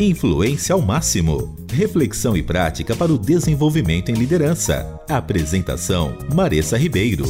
Influência ao máximo. Reflexão e prática para o desenvolvimento em liderança. Apresentação: Maressa Ribeiro.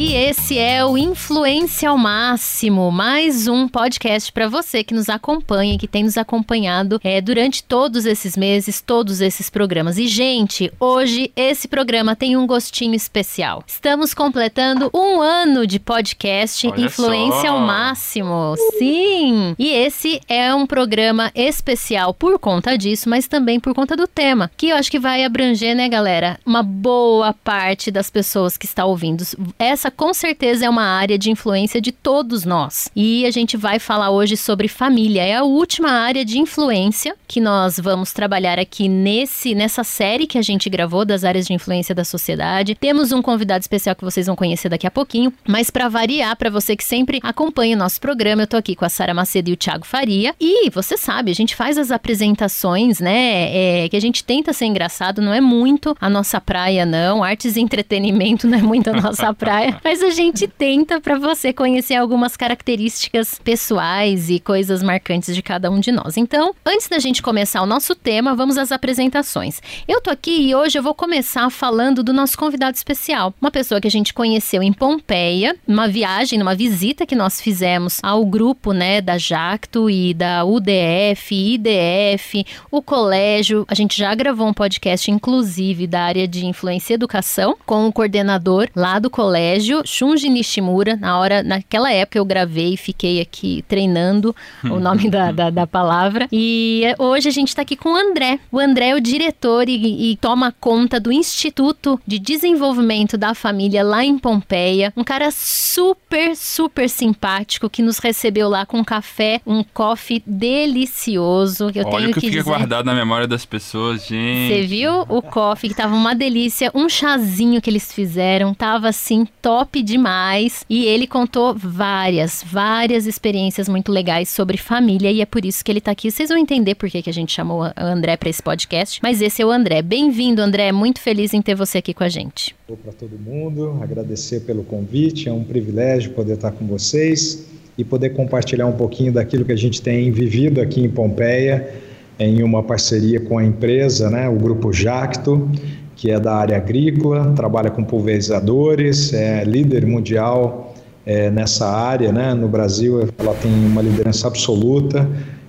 E esse é o Influência ao Máximo, mais um podcast para você que nos acompanha, que tem nos acompanhado é, durante todos esses meses, todos esses programas. E, gente, hoje esse programa tem um gostinho especial. Estamos completando um ano de podcast Olha Influência só. ao Máximo. Sim! E esse é um programa especial por conta disso, mas também por conta do tema, que eu acho que vai abranger, né, galera? Uma boa parte das pessoas que está ouvindo. Essa com certeza é uma área de influência de todos nós. E a gente vai falar hoje sobre família. É a última área de influência que nós vamos trabalhar aqui nesse nessa série que a gente gravou das áreas de influência da sociedade. Temos um convidado especial que vocês vão conhecer daqui a pouquinho, mas para variar para você que sempre acompanha o nosso programa, eu tô aqui com a Sara Macedo e o Thiago Faria. E você sabe, a gente faz as apresentações, né? É, que a gente tenta ser engraçado, não é muito a nossa praia não. Artes e entretenimento não é muito a nossa praia. Mas a gente tenta para você conhecer algumas características pessoais e coisas marcantes de cada um de nós. Então, antes da gente começar o nosso tema, vamos às apresentações. Eu tô aqui e hoje eu vou começar falando do nosso convidado especial, uma pessoa que a gente conheceu em Pompeia, numa viagem, numa visita que nós fizemos ao grupo, né, da Jacto e da UDF, IDF, o colégio. A gente já gravou um podcast inclusive da área de influência e educação com o coordenador lá do colégio, Shunji Nishimura. Na hora, naquela época eu gravei e fiquei aqui treinando o nome da, da, da palavra. E eh, hoje a gente está aqui com o André. O André é o diretor e, e toma conta do Instituto de Desenvolvimento da Família lá em Pompeia. Um cara super, super simpático que nos recebeu lá com um café, um coffee delicioso. Que eu Olha tenho o que, que fica dizer. guardado na memória das pessoas, gente. Você viu o coffee que tava uma delícia, um chazinho que eles fizeram, tava assim top demais. E ele contou várias, várias experiências muito legais sobre família e é por isso que ele tá aqui. Vocês vão entender por que, que a gente chamou o André para esse podcast, mas esse é o André. Bem-vindo, André. Muito feliz em ter você aqui com a gente. para todo mundo, agradecer pelo convite, é um privilégio poder estar com vocês e poder compartilhar um pouquinho daquilo que a gente tem vivido aqui em Pompeia, em uma parceria com a empresa, né, o Grupo Jacto, que é da área agrícola, trabalha com pulverizadores, é líder mundial é, nessa área, né, no Brasil ela tem uma liderança absoluta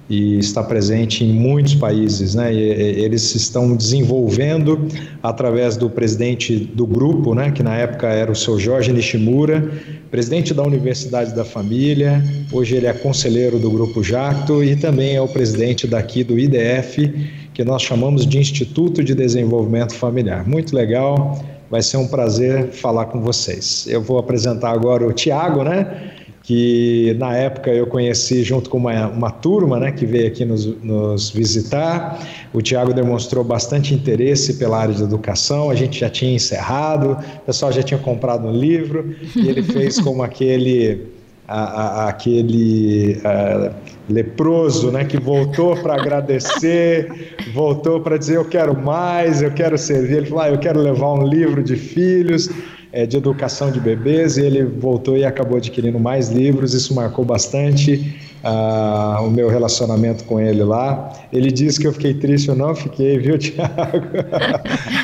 e está presente em muitos países, né? E, eles estão desenvolvendo através do presidente do grupo, né? Que na época era o seu Jorge Nishimura, presidente da Universidade da Família. Hoje ele é conselheiro do grupo Jacto e também é o presidente daqui do IDF, que nós chamamos de Instituto de Desenvolvimento Familiar. Muito legal. Vai ser um prazer falar com vocês. Eu vou apresentar agora o Tiago, né? que na época eu conheci junto com uma, uma turma né, que veio aqui nos, nos, visitar. O Tiago demonstrou bastante interesse pela área de educação, a gente já tinha encerrado, o pessoal já tinha comprado um livro, e ele fez como aquele. A, a, aquele a, leproso, né, que voltou para agradecer, voltou para dizer eu quero mais, eu quero servir. Ele falou, ah, eu quero levar um livro de filhos é, de educação de bebês e ele voltou e acabou adquirindo mais livros. Isso marcou bastante uh, o meu relacionamento com ele lá. Ele disse que eu fiquei triste, eu não fiquei, viu, Tiago?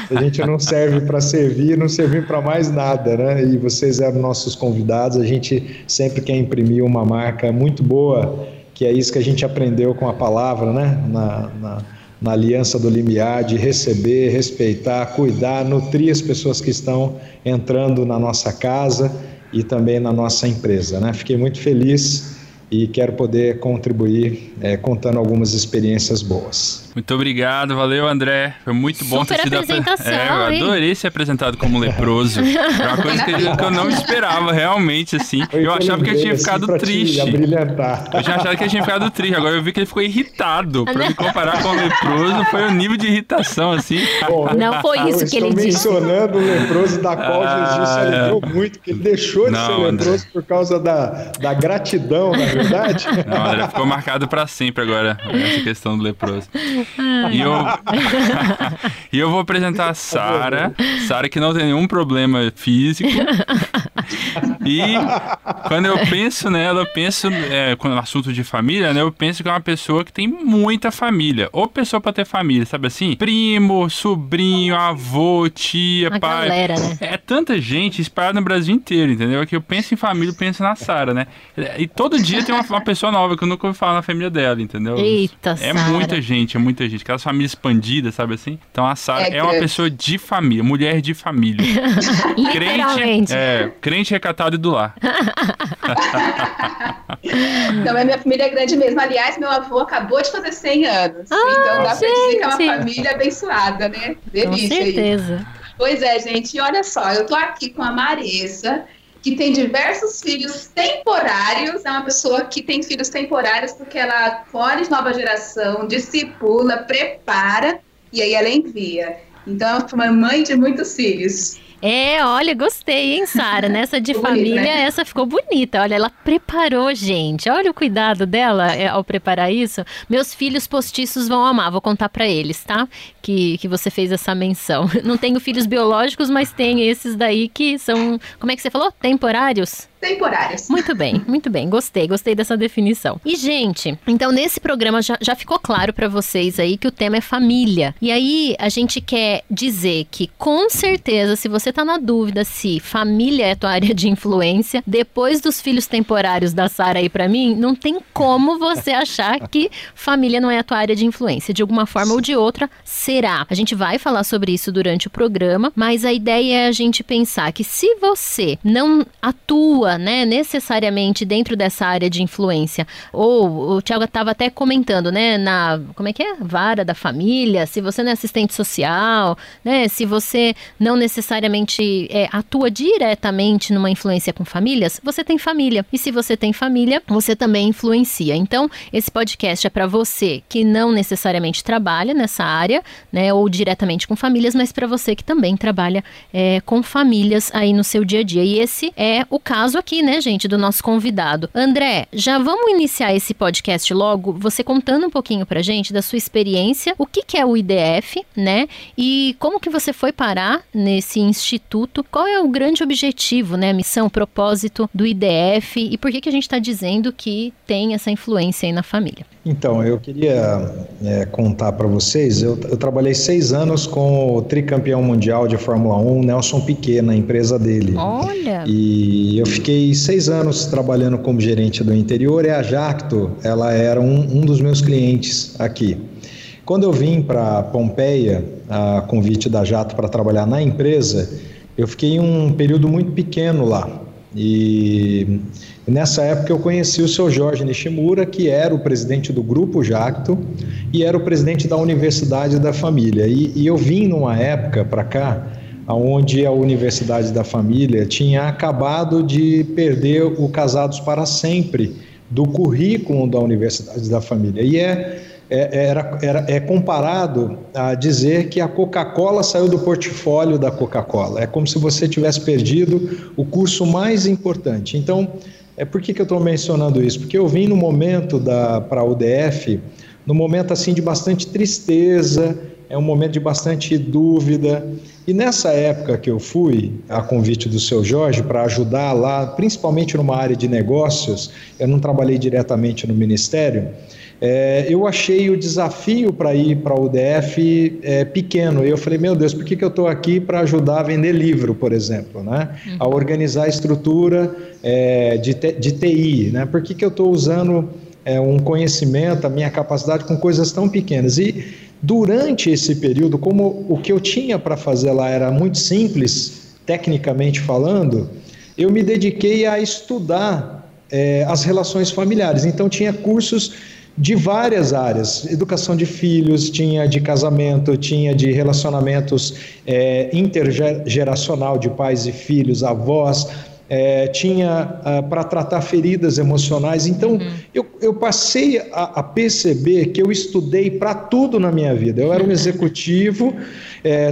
a gente não serve para servir, não servir para mais nada, né? E vocês eram nossos convidados. A gente sempre quer imprimir uma marca muito boa, que é isso que a gente aprendeu com a palavra, né? na, na na aliança do limiar de receber, respeitar, cuidar, nutrir as pessoas que estão entrando na nossa casa e também na nossa empresa. Né? Fiquei muito feliz e quero poder contribuir é, contando algumas experiências boas. Muito obrigado, valeu André. Foi muito bom Super ter sido apresentação, é, eu adorei hein? ser apresentado como leproso. É uma coisa que eu, que eu não esperava realmente assim. Eu, eu achava que eu tinha ficado assim triste. Eu tinha achado que eu tinha ficado triste. Agora eu vi que ele ficou irritado. Para me comparar com o leproso, foi o nível de irritação assim. Bom, não foi isso que ele disse. mencionando o leproso da qual ah, Jesus se alegrou é. muito, que ele deixou de não, ser leproso André. por causa da, da gratidão, na verdade. Não, André, ficou marcado para sempre agora essa questão do leproso. E, eu... e eu vou apresentar a Sara. Sara que não tem nenhum problema físico. E quando eu penso nela, eu penso, é, quando é assunto de família, né? Eu penso que é uma pessoa que tem muita família. Ou pessoa pra ter família, sabe assim? Primo, sobrinho, avô, tia, A pai. galera, né? É tanta gente espalhada no Brasil inteiro, entendeu? É que eu penso em família, eu penso na Sara, né? E todo dia tem uma, uma pessoa nova que eu nunca ouvi falar na família dela, entendeu? Eita, É Sara. muita gente, é muita gente. Aquelas famílias expandidas, sabe assim? Então a Sara É é, uma pessoa de família, mulher de família. Literalmente. crente, é, crente recatado e do lar. Então, a minha família é grande mesmo. Aliás, meu avô acabou de fazer 100 anos. então, dá pra dizer que é uma Ah, gente. família abençoada, né? Com Delícia aí. certeza. Pois é, gente. E olha só, eu tô aqui com a Marissa, que tem diversos filhos temporários. É uma pessoa que tem filhos temporários porque ela colhe nova geração, discipula, prepara e aí ela envia. Então, é uma mãe de muitos filhos. É, olha, gostei, hein, Sara? Nessa de Ficou bonito, família, né? essa ficou bonita. Olha, ela preparou, gente. Olha o cuidado dela é, ao preparar isso. Meus filhos postiços vão amar, vou contar pra eles, tá? Que, que você fez essa menção. Não tenho filhos biológicos, mas tem esses daí que são, como é que você falou? Temporários? Temporários. Muito bem, muito bem. Gostei, gostei dessa definição. E, gente, então nesse programa já, já ficou claro pra vocês aí que o tema é família. E aí a gente quer dizer que, com certeza, se você tá na dúvida se família é tua área de influência, depois dos filhos temporários da Sara aí pra mim, não tem como você achar que família não é a tua área de influência. De alguma forma ou de outra, será. A gente vai falar sobre isso durante o programa, mas a ideia é a gente pensar que se você não atua, né, necessariamente dentro dessa área de influência, ou o Thiago estava até comentando, né, na, como é que é? Vara da família, se você não é assistente social, né, se você não necessariamente é, atua diretamente numa influência com famílias, você tem família. E se você tem família, você também influencia. Então, esse podcast é para você que não necessariamente trabalha nessa área, né, ou diretamente com famílias, mas para você que também trabalha é, com famílias aí no seu dia a dia. E esse é o caso aqui, né, gente, do nosso convidado. André, já vamos iniciar esse podcast logo, você contando um pouquinho pra gente da sua experiência, o que, que é o IDF, né, e como que você foi parar nesse instituto, qual é o grande objetivo, né, missão, propósito do IDF e por que, que a gente está dizendo que tem essa influência aí na família. Então, eu queria é, contar para vocês, eu, eu, trabalhei seis anos com o tricampeão mundial de Fórmula 1, Nelson Piquet, na empresa dele. Olha! E eu fiquei seis anos trabalhando como gerente do interior e a Jacto, ela era um, um dos meus clientes aqui. Quando eu vim para Pompeia, a convite da Jato para trabalhar na empresa, eu fiquei um período muito pequeno lá. E nessa época eu conheci o seu Jorge Nishimura, que era o presidente do Grupo Jacto e era o presidente da Universidade da Família. E, e eu vim numa época para cá, onde a Universidade da Família tinha acabado de perder o Casados para Sempre do currículo da Universidade da Família. E é é, era, era, é comparado a dizer que a Coca-Cola saiu do portfólio da Coca-Cola. É como se você tivesse perdido o curso mais importante. Então, é por que, que eu estou mencionando isso? Porque eu vim no momento para a UDF, no momento assim de bastante tristeza, é um momento de bastante dúvida. E nessa época que eu fui, a convite do seu Jorge, para ajudar lá, principalmente numa área de negócios, eu não trabalhei diretamente no ministério. É, eu achei o desafio para ir para o UDF é, pequeno. Eu falei, meu Deus, por que, que eu estou aqui para ajudar a vender livro, por exemplo, né? Uhum. a organizar a estrutura é, de, de TI? Né? Por que, que eu estou usando um conhecimento, a minha capacidade com coisas tão pequenas? E durante esse período, como o que eu tinha para fazer lá era muito simples, tecnicamente falando, eu me dediquei a estudar as relações familiares. Então, tinha cursos de várias áreas, educação de filhos, tinha de casamento, tinha de relacionamentos é, intergeracional de pais e filhos, avós, é, tinha ah, para tratar feridas emocionais. Então, uhum. eu, eu passei a, a, perceber que eu estudei para tudo na minha vida. Eu era um executivo, é,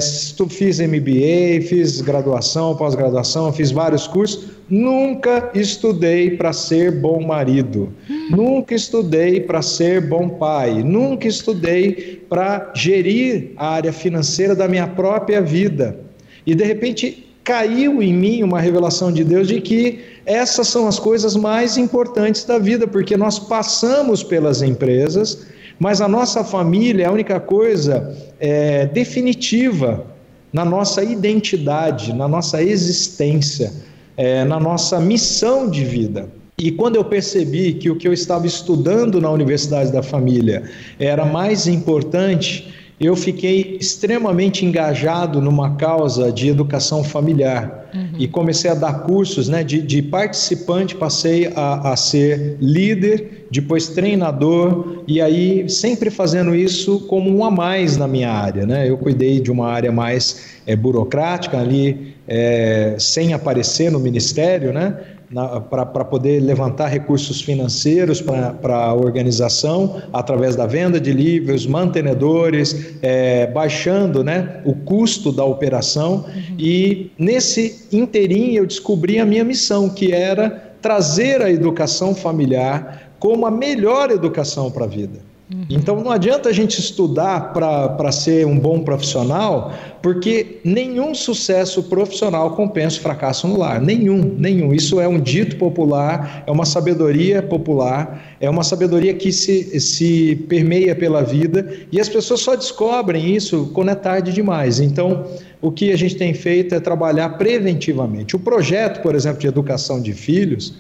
fiz MBA, fiz graduação, pós-graduação, fiz vários cursos. Nunca estudei para ser bom marido, nunca estudei para ser bom pai, nunca estudei para gerir a área financeira da minha própria vida. E de repente caiu em mim uma revelação de Deus de que essas são as coisas mais importantes da vida, porque nós passamos pelas empresas, mas a nossa família é a única coisa é, definitiva na nossa identidade, na nossa existência, é, na nossa missão de vida. E quando eu percebi que o que eu estava estudando na Universidade da Família era mais importante, eu fiquei extremamente engajado numa causa de educação familiar uhum. e comecei a dar cursos, né? De, de participante passei a, a, ser líder, depois treinador e aí sempre fazendo isso como um a mais na minha área, né? Eu cuidei de uma área mais é, burocrática ali, é, sem aparecer no ministério, né? Para poder levantar recursos financeiros para a organização através da venda de livros, mantenedores, é, baixando né, o custo da operação. Uhum. E nesse interim eu descobri a minha missão, que era trazer a educação familiar como a melhor educação para a vida. Uhum. Então não adianta a gente estudar para ser um bom profissional, porque nenhum sucesso profissional compensa o fracasso no lar. Nenhum, nenhum. Isso é um dito popular, é uma sabedoria popular, é uma sabedoria que se, se permeia pela vida e as pessoas só descobrem isso quando é tarde demais. Então, o que a gente tem feito é trabalhar preventivamente. O projeto, por exemplo, de educação de filhos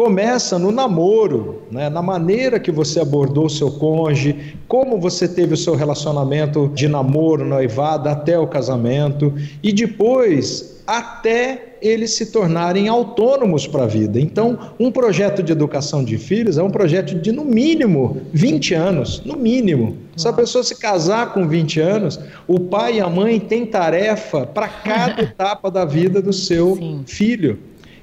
começa no namoro, né? na maneira que você abordou o seu cônjuge, como você teve o seu relacionamento de namoro, noivado, até o casamento, e depois até eles se tornarem autônomos para a vida. Então, um projeto de educação de filhos é um projeto de, no mínimo, 20 anos. No mínimo. Se a pessoa se casar com 20 anos, o pai e a mãe têm tarefa para cada etapa da vida do seu Sim. filho.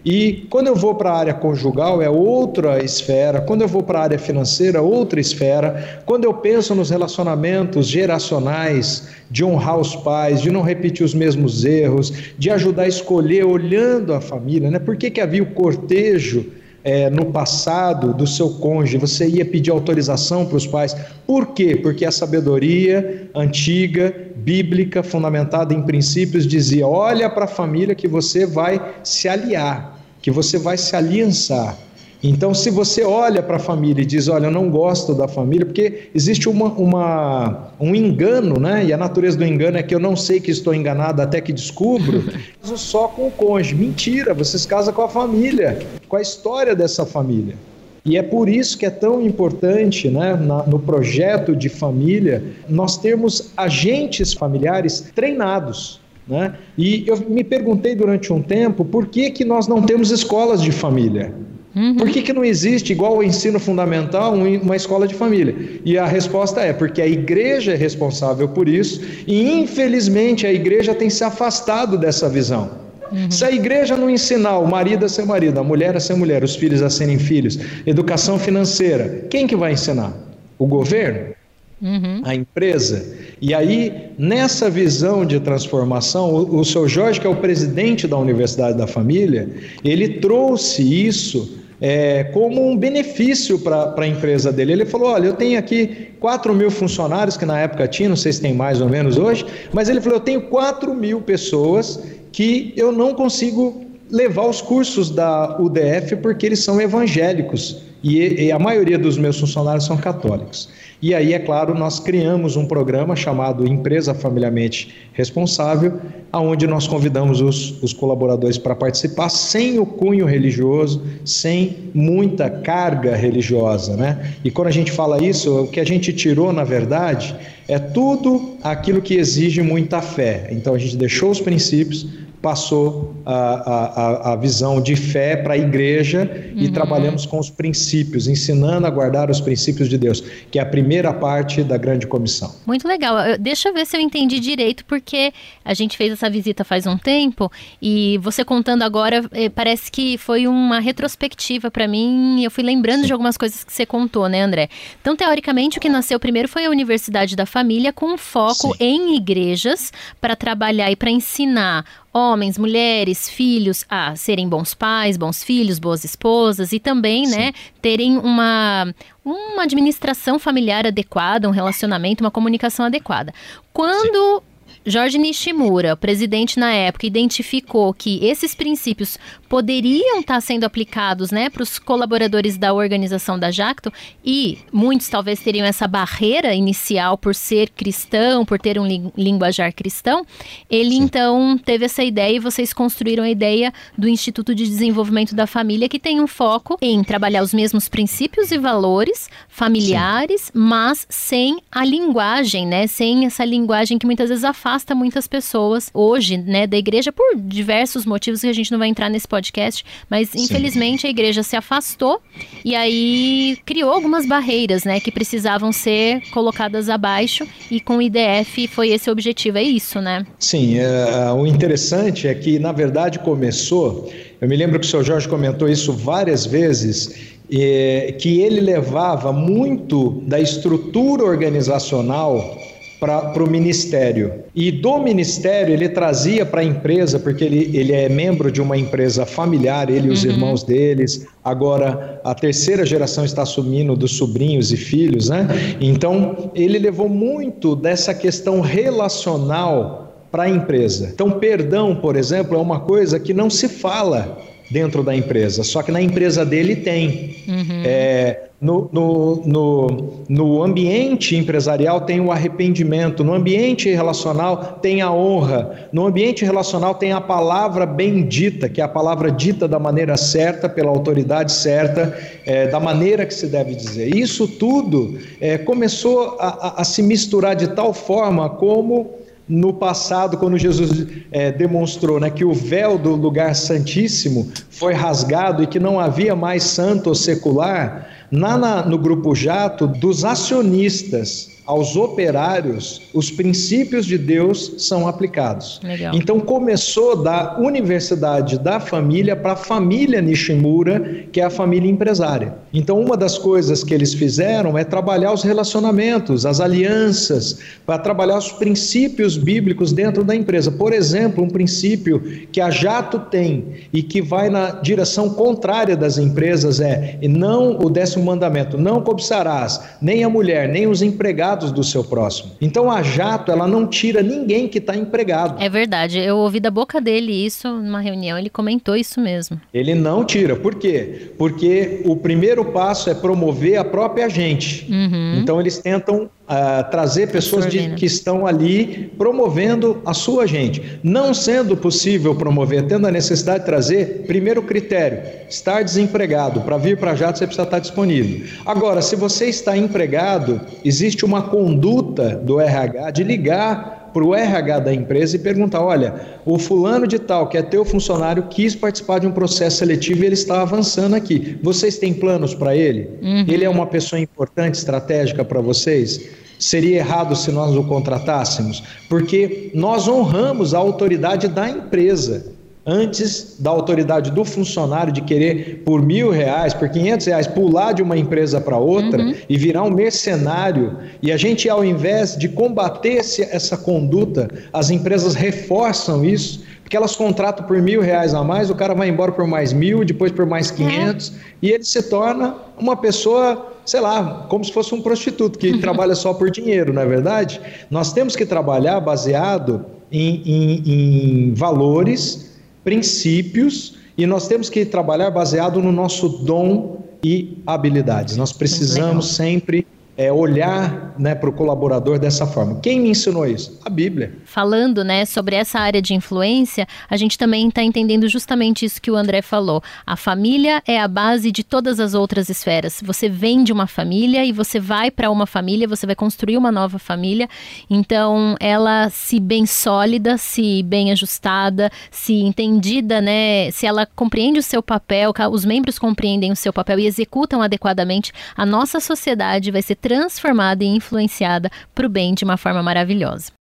E quando eu vou para a área conjugal, é outra esfera. Quando eu vou para a área financeira, outra esfera. Quando eu penso nos relacionamentos geracionais, de honrar os pais, de não repetir os mesmos erros, de ajudar a escolher olhando a família, né? Por que, que havia o cortejo? É, no passado do seu cônjuge, você ia pedir autorização para os pais. Por quê? Porque a sabedoria antiga, bíblica, fundamentada em princípios, dizia: olha para a família que você vai se aliar que você vai se aliançar. Então, se você olha para a família e diz, olha, eu não gosto da família, porque existe uma, uma, um engano, né? E a natureza do engano é que eu não sei que estou enganado até que descubro, só com o cônjuge. Mentira, você se casa com a família, com a história dessa família. E é por isso que é tão importante, né, na, no projeto de família, nós termos agentes familiares treinados. Né? E eu me perguntei durante um tempo por que, que nós não temos escolas de família. Uhum. Por que, que não existe, igual ao ensino fundamental, uma escola de família? E a resposta é porque a igreja é responsável por isso e, infelizmente, a igreja tem se afastado dessa visão. Uhum. Se a igreja não ensinar o marido a ser marido, a mulher a ser mulher, os filhos a serem filhos, educação financeira, quem que vai ensinar? O governo? Uhum. A empresa? E aí, nessa visão de transformação, o, o seu Jorge, que é o presidente da Universidade da Família, ele trouxe isso é, como um benefício para a empresa dele. Ele falou: Olha, eu tenho aqui 4 mil funcionários, que na época tinha, não sei se tem mais ou menos hoje, mas ele falou: Eu tenho 4 mil pessoas que eu não consigo levar os cursos da UDF porque eles são evangélicos e, e a maioria dos meus funcionários são católicos. E aí, é claro, nós criamos um programa chamado Empresa Familiarmente Responsável, aonde nós convidamos os, os colaboradores para participar sem o cunho religioso, sem muita carga religiosa, né? E quando a gente fala isso, o que a gente tirou, na verdade, é tudo aquilo que exige muita fé. Então a gente deixou os princípios passou a, a, a visão de fé para a igreja uhum. e trabalhamos com os princípios, ensinando a guardar os princípios de Deus, que é a primeira parte da grande comissão. Muito legal. Deixa eu ver se eu entendi direito, porque a gente fez essa visita faz um tempo e você contando agora, eh, parece que foi uma retrospectiva para mim. Eu fui lembrando Sim. de algumas coisas que você contou, né, André? Então, teoricamente, o que nasceu primeiro foi a Universidade da Família, com foco Sim. em igrejas, para trabalhar e para ensinar homens, mulheres, filhos a serem bons pais, bons filhos, boas esposas e também, né, Sim. né, terem uma uma administração familiar adequada, um relacionamento, uma comunicação adequada. Quando. Jorge Nishimura, presidente na época, identificou que esses princípios poderiam estar sendo aplicados né, para os colaboradores da organização da Jacto e muitos talvez teriam essa barreira inicial por ser cristão, por ter um linguajar cristão, ele Sim. então teve essa ideia e vocês construíram a ideia do Instituto de Desenvolvimento da Família, que tem um foco em trabalhar os mesmos princípios e valores familiares, Sim. mas sem a linguagem, né? Sem essa linguagem que muitas vezes afasta afasta muitas pessoas hoje, né, da igreja por diversos motivos que a gente não vai entrar nesse podcast, mas Sim. infelizmente a igreja se afastou e aí criou algumas barreiras, né, que precisavam ser colocadas abaixo e com o IDF foi esse o objetivo, é isso, né? Sim, é, o interessante é que na verdade começou, eu me lembro que o senhor Jorge comentou isso várias vezes, é, que ele levava muito da estrutura organizacional para o ministério. E do ministério ele trazia para a empresa, porque ele, ele é membro de uma empresa familiar, ele e os uhum. irmãos deles. Agora a terceira geração está assumindo dos sobrinhos e filhos, né? Então ele levou muito dessa questão relacional para a empresa. Então, perdão, por exemplo, é uma coisa que não se fala dentro da empresa, só que na empresa dele tem. Uhum. É, no, no, no, no, ambiente empresarial tem o arrependimento, no ambiente relacional tem a honra, no ambiente relacional tem a palavra bendita, que é a palavra dita da maneira certa, pela autoridade certa, é, da maneira que se deve dizer. Isso tudo é, começou a, a, a se misturar de tal forma como no passado, quando Jesus é, demonstrou né, que o véu do lugar santíssimo foi rasgado e que não havia mais santo ou secular, na, na, no grupo Jato, dos acionistas aos operários, os princípios de Deus são aplicados. Legal. Então começou da universidade da família para a família Nishimura, que é a família empresária. Então uma das coisas que eles fizeram é trabalhar os relacionamentos, as alianças, para trabalhar os princípios bíblicos dentro da empresa. Por exemplo, um princípio que a Jato tem e que vai na direção contrária das empresas é e não o décimo mandamento, não cobiçarás nem a mulher, nem os empregados empregados do seu próximo. Então a Jato, ela não tira ninguém que está empregado. É verdade, eu ouvi da boca dele isso numa reunião, ele comentou isso mesmo. Ele não tira, por quê? Porque o primeiro passo é promover a própria gente. Uhum. Então eles tentam Uh, trazer pessoas de, que estão ali promovendo a sua gente. Não sendo possível promover, tendo a necessidade de trazer, primeiro critério, estar desempregado. Para vir para Jato, você precisa estar disponível. Agora, se você está empregado, existe uma conduta do RH de ligar para o RH da empresa e perguntar: olha, o fulano de tal, que é teu funcionário, quis participar de um processo seletivo e ele está avançando aqui. Vocês têm planos para ele? Uhum. Ele é uma pessoa importante, estratégica para vocês? Seria errado se nós o contratássemos? Porque nós honramos a autoridade da empresa antes da autoridade do funcionário de querer por mil reais, por quinhentos reais, pular de uma empresa para outra uhum. e virar um mercenário. E a gente, ao invés de combater essa conduta, as empresas reforçam isso, porque elas contratam por mil reais a mais, o cara vai embora por mais mil, depois por mais quinhentos, uhum. e ele se torna uma pessoa sei lá, como se fosse um prostituto que trabalha só por dinheiro, não é verdade? Nós temos que trabalhar baseado em, em, em valores princípios e nós temos que trabalhar baseado no nosso dom e habilidades. Nós precisamos sempre é, olhar né, para o colaborador dessa forma. Quem me ensinou isso? A Bíblia. Falando né, sobre essa área de influência, a gente também está entendendo justamente isso que o André falou. A família é a base de todas as outras esferas. Você vem de uma família e você vai para uma família, você vai construir uma nova família. Então, ela se bem sólida, se bem ajustada, se entendida, né? Se ela compreende o seu papel, os membros compreendem o seu papel e executam adequadamente, a nossa sociedade vai ser transformada e influenciada para o bem de uma forma maravilhosa.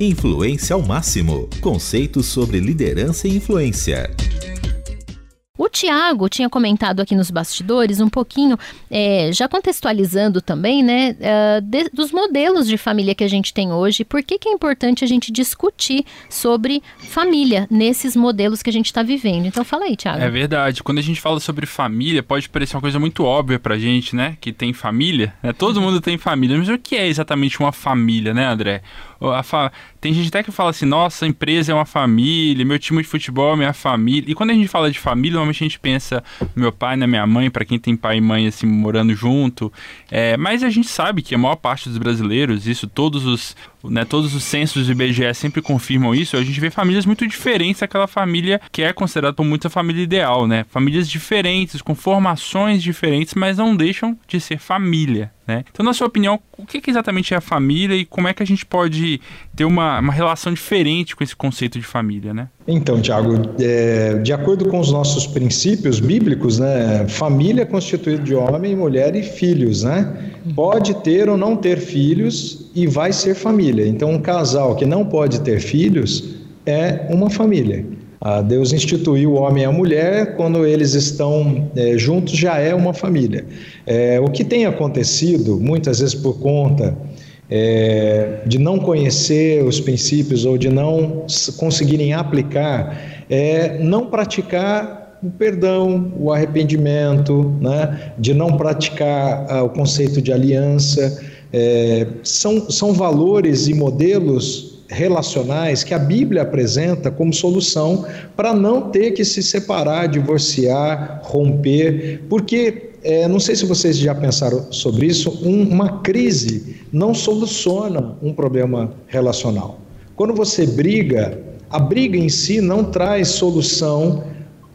Influência ao máximo. Conceitos sobre liderança e influência. O Tiago tinha comentado aqui nos bastidores um pouquinho, é, já contextualizando também, né, uh, de, dos modelos de família que a gente tem hoje, por que, que é importante a gente discutir sobre família nesses modelos que a gente está vivendo. Então fala aí, Tiago. É verdade. Quando a gente fala sobre família, pode parecer uma coisa muito óbvia pra gente, né, que tem família, né? Todo mundo tem família, mas o que é exatamente uma família, né, André? Fa... Tem gente até que fala assim, nossa, empresa é uma família, meu time de futebol é minha família. E quando a gente fala de família, normalmente a gente pensa no meu pai, na minha mãe, para quem tem pai e mãe assim morando junto. É, mas a gente sabe que a maior parte dos brasileiros, isso todos os, né, todos os censos do IBGE sempre confirmam isso, a gente vê famílias muito diferentes daquela família que é considerada por muita família ideal, né? Famílias diferentes, com formações diferentes, mas não deixam de ser família. Né? Então, na sua opinião, o que, que, exatamente é a família e como é que a gente pode ter uma, uma relação diferente com esse conceito de família? Né? Então, Tiago, é, de acordo com os nossos princípios bíblicos, né, família é constituída de homem, mulher e filhos. Né? Pode ter ou não ter filhos e vai ser família. Então, um casal que não pode ter filhos é uma família. Ah, Deus instituiu o homem e a mulher, quando eles estão é, juntos já é uma família. É, o que tem acontecido, muitas vezes por conta é, de não conhecer os princípios ou de não conseguirem aplicar, é não praticar o perdão, o arrependimento, né? de não praticar ah, o conceito de aliança. É, são, são valores e modelos relacionais que a Bíblia apresenta como solução para não ter que se separar, divorciar, romper, porque é, não sei se vocês já pensaram sobre isso, um, uma crise não soluciona um problema relacional. Quando você briga, a briga em si não traz solução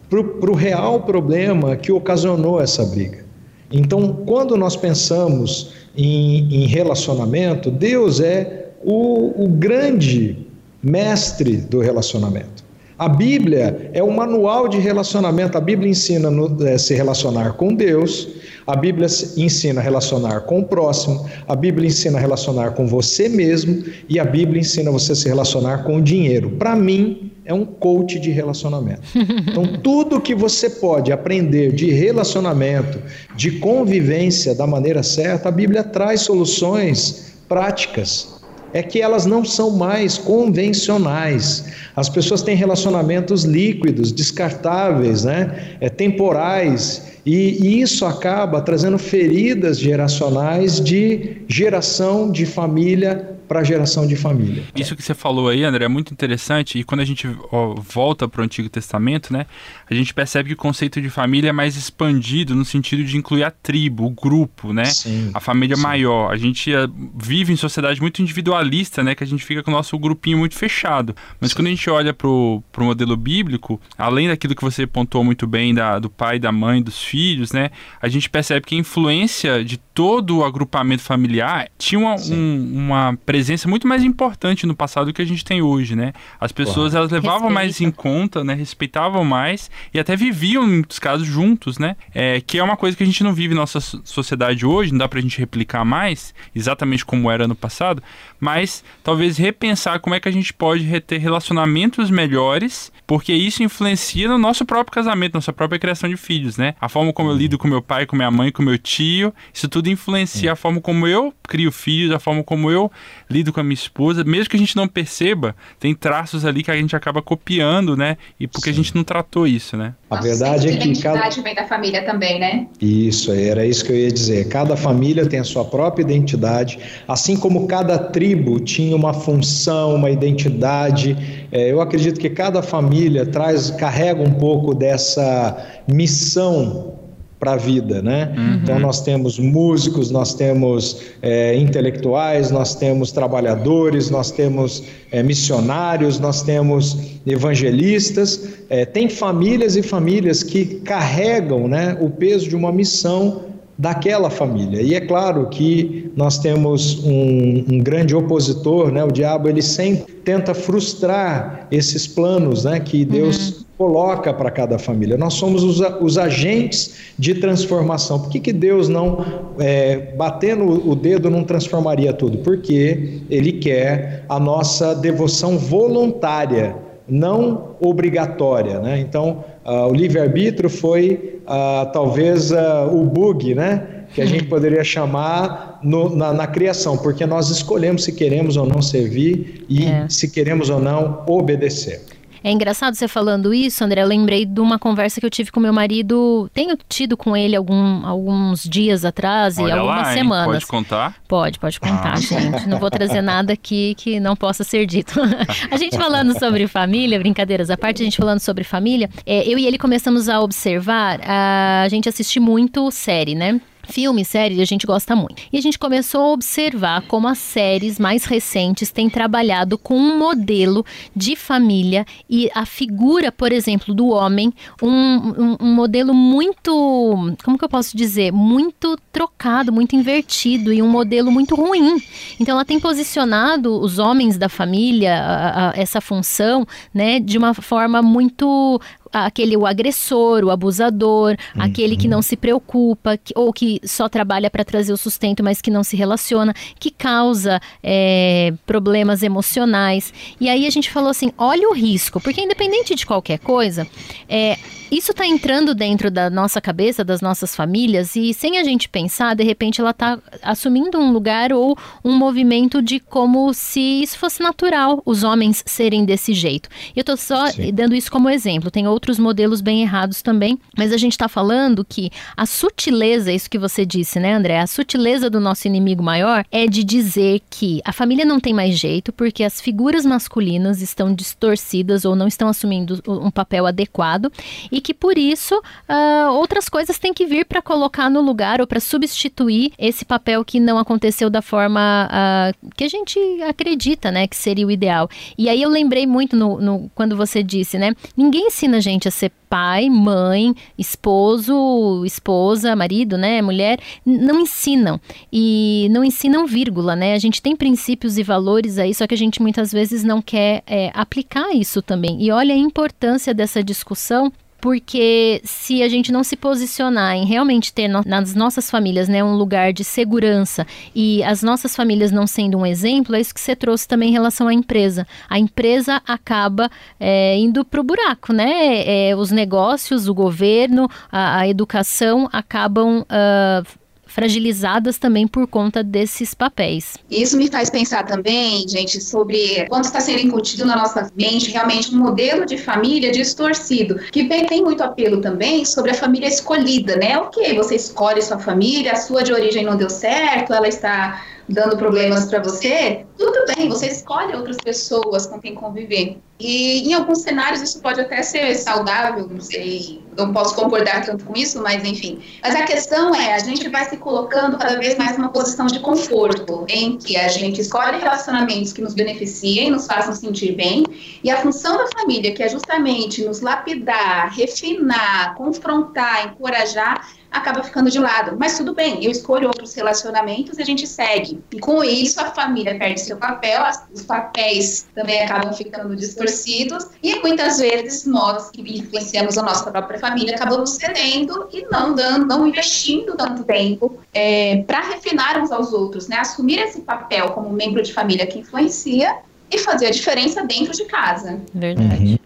para o real problema que ocasionou essa briga. Então, quando nós pensamos em, em relacionamento, Deus é o, o grande mestre do relacionamento. A Bíblia é o manual de relacionamento. A Bíblia ensina a é, se relacionar com Deus, a Bíblia ensina a relacionar com o próximo, a Bíblia ensina a relacionar com você mesmo e a Bíblia ensina você a se relacionar com o dinheiro. Para mim, é um coach de relacionamento. Então, tudo que você pode aprender de relacionamento, de convivência da maneira certa, a Bíblia traz soluções práticas é que elas não são mais convencionais. As pessoas têm relacionamentos líquidos, descartáveis, né? é, temporais, e, e isso acaba trazendo feridas geracionais de geração de família para a geração de família. Isso que você falou aí, André, é muito interessante. E quando a gente ó, volta para o Antigo Testamento, né, a gente percebe que o conceito de família é mais expandido no sentido de incluir a tribo, o grupo, né, sim, a família sim. maior. A gente uh, vive em sociedade muito individualista, né, que a gente fica com o nosso grupinho muito fechado. Mas sim. quando a gente olha para o modelo bíblico, além daquilo que você pontuou muito bem da, do pai, da mãe, dos filhos, né, a gente percebe que a influência de todo o agrupamento familiar tinha uma, um, uma presença muito mais importante no passado do que a gente tem hoje, né? As pessoas elas levavam Respeita. mais em conta, né? Respeitavam mais e até viviam, em muitos casos, juntos, né? É, que é uma coisa que a gente não vive na nossa sociedade hoje, não dá pra gente replicar mais, exatamente como era no passado, mas talvez repensar como é que a gente pode ter relacionamentos melhores, porque isso influencia no nosso próprio casamento, nossa própria criação de filhos, né? A forma como eu lido com meu pai, com minha mãe, com meu tio, isso tudo influencia a forma como eu crio filhos, a forma como eu lido com a minha esposa, mesmo que a gente não perceba, tem traços ali que a gente acaba copiando, né? E porque Sim. a gente não tratou isso, né? A verdade é que identidade cada... vem da família também, né? Isso, era isso que eu ia dizer. Cada família tem a sua própria identidade, assim como cada tribo tinha uma função, uma identidade. É, eu acredito que cada família traz, carrega um pouco dessa missão para a vida, né? Uhum. Então nós temos músicos, nós temos é, intelectuais, nós temos trabalhadores, nós temos é, missionários, nós temos evangelistas, é, tem famílias e famílias que carregam, né, o peso de uma missão daquela família. E é claro que nós temos um, um, grande opositor, né? O diabo ele sempre tenta frustrar esses planos, né? Que Deus uhum. coloca para cada família. Nós somos os, os, agentes de transformação. Por que, que Deus não é, batendo o dedo não transformaria tudo? Porque Ele quer a nossa devoção voluntária, não obrigatória, né? Então Uh, o livre-arbítrio foi uh, talvez uh, o bug, né? Que a gente poderia chamar no, na, na, criação, porque nós escolhemos se queremos ou não servir e é. se queremos ou não obedecer. É engraçado você falando isso, André. Eu lembrei de uma conversa que eu tive com meu marido. Tenho tido com ele algum, alguns dias atrás Olha e algumas lá, semanas. Pode contar? Pode, pode contar, ah. gente. Não vou trazer nada aqui que não possa ser dito. a gente falando sobre família, brincadeiras à parte, a gente falando sobre família, é, eu e ele começamos a observar, a gente assiste muito série, né? Filme, série, a gente gosta muito. E a gente começou a observar como as séries mais recentes têm trabalhado com um modelo de família e a figura, por exemplo, do homem, um, um, um modelo muito, como que eu posso dizer, muito trocado, muito invertido e um modelo muito ruim. Então ela tem posicionado os homens da família, a, a, essa função, né, de uma forma muito aquele o agressor, o abusador, uhum. aquele que não se preocupa que, ou que só trabalha para trazer o sustento, mas que não se relaciona, que causa é, problemas emocionais. E aí a gente falou assim: olha o risco, porque independente de qualquer coisa, é, isso está entrando dentro da nossa cabeça, das nossas famílias, e sem a gente pensar, de repente ela está assumindo um lugar ou um movimento de como se isso fosse natural, os homens serem desse jeito. Eu estou só Sim. dando isso como exemplo, tem outros modelos bem errados também, mas a gente está falando que a sutileza, isso que você disse, né, André? A sutileza do nosso inimigo maior é de dizer que a família não tem mais jeito porque as figuras masculinas estão distorcidas ou não estão assumindo um papel adequado e e que por isso uh, outras coisas têm que vir para colocar no lugar ou para substituir esse papel que não aconteceu da forma uh, que a gente acredita, né, que seria o ideal. E aí eu lembrei muito no, no, quando você disse, né, ninguém ensina a gente a ser pai, mãe, esposo, esposa, marido, né, mulher, não ensinam. E não ensinam vírgula, né? A gente tem princípios e valores aí, só que a gente muitas vezes não quer é, aplicar isso também. E olha a importância dessa discussão porque se a gente não se posicionar em realmente ter no, nas nossas famílias né, um lugar de segurança e as nossas famílias não sendo um exemplo, é isso que você trouxe também em relação à empresa. A empresa acaba é, indo para o buraco, né? É, os negócios, o governo, a, a educação acabam uh, fragilizadas também por conta desses papéis. Isso me faz pensar também, gente, sobre quanto está sendo incutido na nossa mente realmente um modelo de família distorcido, que tem muito apelo também sobre a família escolhida, né? Ok, você escolhe sua família, a sua de origem não deu certo, ela está dando problemas para você, tudo bem, você escolhe outras pessoas com quem conviver. E em alguns cenários isso pode até ser saudável, não sei, não posso concordar tanto com isso, mas enfim. Mas a questão é, a gente vai se colocando cada vez mais numa posição de conforto, em que a gente escolhe relacionamentos que nos beneficiem, nos façam sentir bem, e a função da família, que é justamente nos lapidar, refinar, confrontar, encorajar, acaba ficando de lado. Mas tudo bem, eu escolho outros relacionamentos e a gente segue. E com isso, a família perde seu papel, os papéis também acabam ficando distorcidos, e muitas vezes nós que influenciamos a nossa própria família acabamos cedendo e não dando, não investindo tanto tempo é, para refinar uns aos outros, né? Assumir esse papel como membro de família que influencia e fazer a diferença dentro de casa. Verdade. Uhum.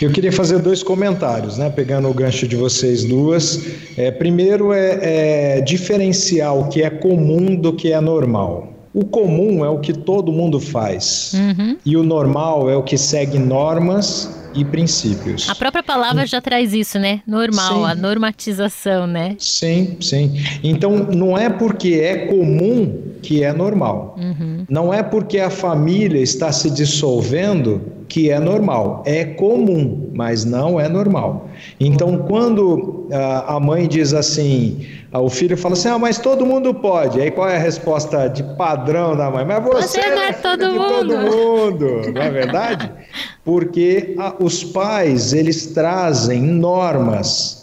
Eu queria fazer dois comentários, né? Pegando o gancho de vocês duas. É, primeiro é, é diferenciar o que é comum do que é normal. O comum é o que todo mundo faz. Uhum. E o normal é o que segue normas e princípios. A própria palavra já traz isso, né? Normal, sim. a normatização, né? Sim, sim. Então, não é porque é comum que é normal. Uhum. Não é porque a família está se dissolvendo que é normal. É comum, mas não é normal. Então, quando a, a mãe diz assim, o filho fala assim: ah, mas todo mundo pode. Aí qual é a resposta de padrão da mãe? Mas você, você não é, é todo mundo. todo mundo, não é verdade? Porque a, os pais eles trazem normas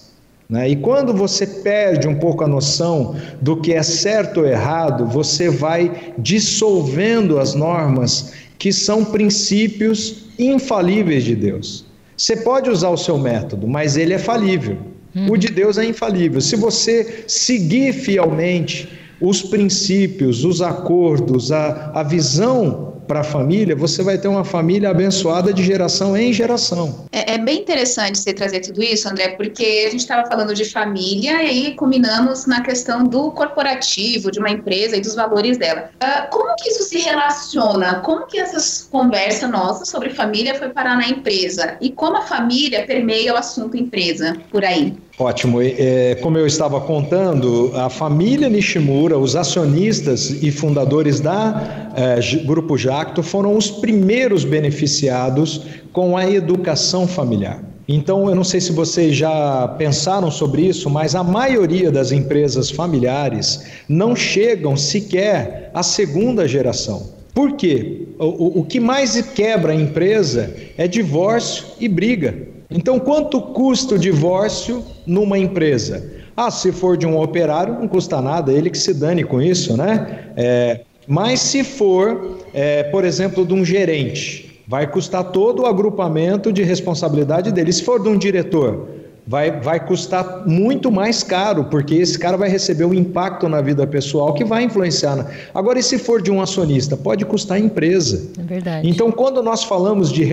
né? E quando você perde um pouco a noção do que é certo ou errado, você vai dissolvendo as normas que são princípios infalíveis de Deus. Você pode usar o seu método, mas ele é falível. Hum. O de Deus é infalível. Se você seguir fielmente os princípios, os acordos, a, a visão para a família, você vai ter uma família abençoada de geração em geração. É, é bem interessante você trazer tudo isso, André, porque a gente estava falando de família e combinamos na questão do corporativo, de uma empresa e dos valores dela. Uh, como que isso se relaciona? Como que essas conversas nossas sobre família foi parar na empresa? E como a família permeia o assunto empresa por aí? Ótimo. É, como eu estava contando, a família Nishimura, os acionistas e fundadores da é, Grupo Jacto foram os primeiros beneficiados com a educação familiar. Então, eu não sei se vocês já pensaram sobre isso, mas a maioria das empresas familiares não chegam sequer à segunda geração. Por quê? O, o que mais quebra a empresa é divórcio e briga. Então, quanto custa o divórcio numa empresa? Ah, se for de um operário, não custa nada, ele que se dane com isso, né? É, mas se for, é, por exemplo, de um gerente, vai custar todo o agrupamento de responsabilidade dele. Se for de um diretor, vai, vai custar muito mais caro, porque esse cara vai receber um impacto na vida pessoal que vai influenciar. Na... Agora, e se for de um acionista? Pode custar a empresa. É verdade. Então, quando nós falamos de,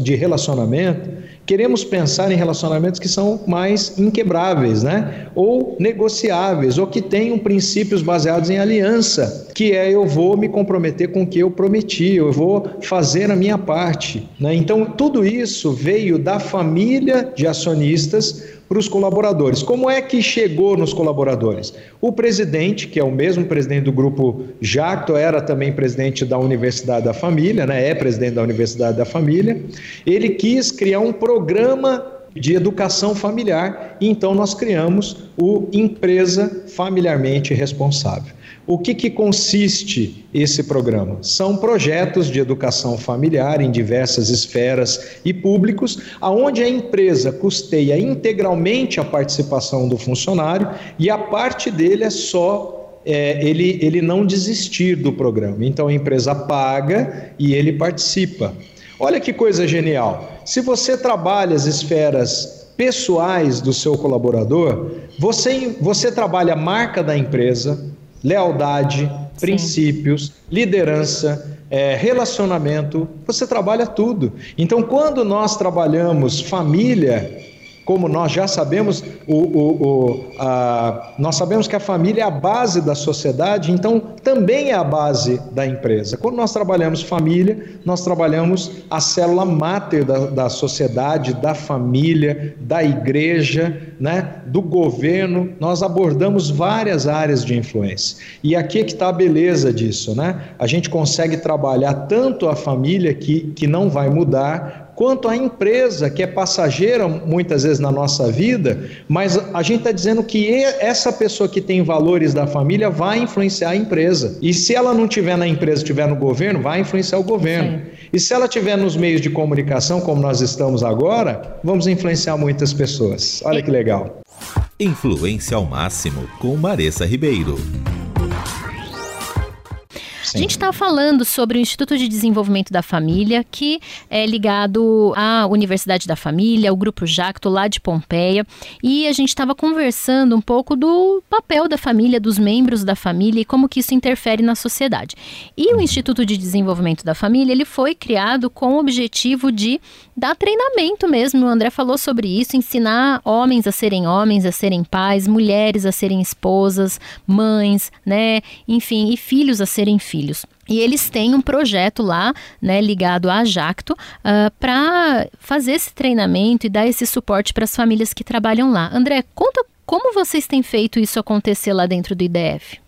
de relacionamento, queremos pensar em relacionamentos que são mais inquebráveis, né? Ou negociáveis, ou que tenham princípios baseados em aliança, que é eu vou me comprometer com o que eu prometi, eu vou fazer a minha parte. Né? Então, tudo isso veio da família de acionistas para os colaboradores. Como é que chegou nos colaboradores? O presidente, que é o mesmo presidente do grupo Jacto, era também presidente da Universidade da Família, né? é presidente da Universidade da Família, ele quis criar um programa de educação familiar, e então nós criamos o Empresa Familiarmente Responsável. O que, que consiste esse programa? São projetos de educação familiar em diversas esferas e públicos, aonde a empresa custeia integralmente a participação do funcionário e a parte dele é só é, ele, ele não desistir do programa. Então a empresa paga e ele participa. Olha que coisa genial! Se você trabalha as esferas pessoais do seu colaborador, você, você trabalha a marca da empresa, lealdade, Sim. princípios, liderança, é, relacionamento, você trabalha tudo. Então, quando nós trabalhamos família, como nós já sabemos, o, o, o, a, nós sabemos que a família é a base da sociedade, então também é a base da empresa. Quando nós trabalhamos família, nós trabalhamos a célula máter da, da sociedade, da família, da igreja, né, do governo, nós abordamos várias áreas de influência. E aqui é que está a beleza disso, né? A gente consegue trabalhar tanto a família que, que não vai mudar, quanto à empresa, que é passageira muitas vezes na nossa vida, mas a gente está dizendo que essa pessoa que tem valores da família vai influenciar a empresa. E se ela não tiver na empresa, tiver no governo, vai influenciar o governo. Sim. E se ela tiver nos meios de comunicação, como nós estamos agora, vamos influenciar muitas pessoas. Olha que legal. Influência ao máximo com Maressa Ribeiro. Sim. A gente está falando sobre o Instituto de Desenvolvimento da Família, que é ligado à Universidade da Família, o Grupo Jacto, lá de Pompeia, e a gente estava conversando um pouco do papel da família, dos membros da família e como que isso interfere na sociedade. E o Instituto de Desenvolvimento da Família, ele foi criado com o objetivo de dar treinamento mesmo, o André falou sobre isso, ensinar homens a serem homens, a serem pais, mulheres a serem esposas, mães, né, enfim, e filhos a serem filhos. E eles têm um projeto lá, né, ligado à Jacto, uh, ah, para fazer esse treinamento e dar esse suporte para as famílias que trabalham lá. André, conta como vocês têm feito isso acontecer lá dentro do IDF.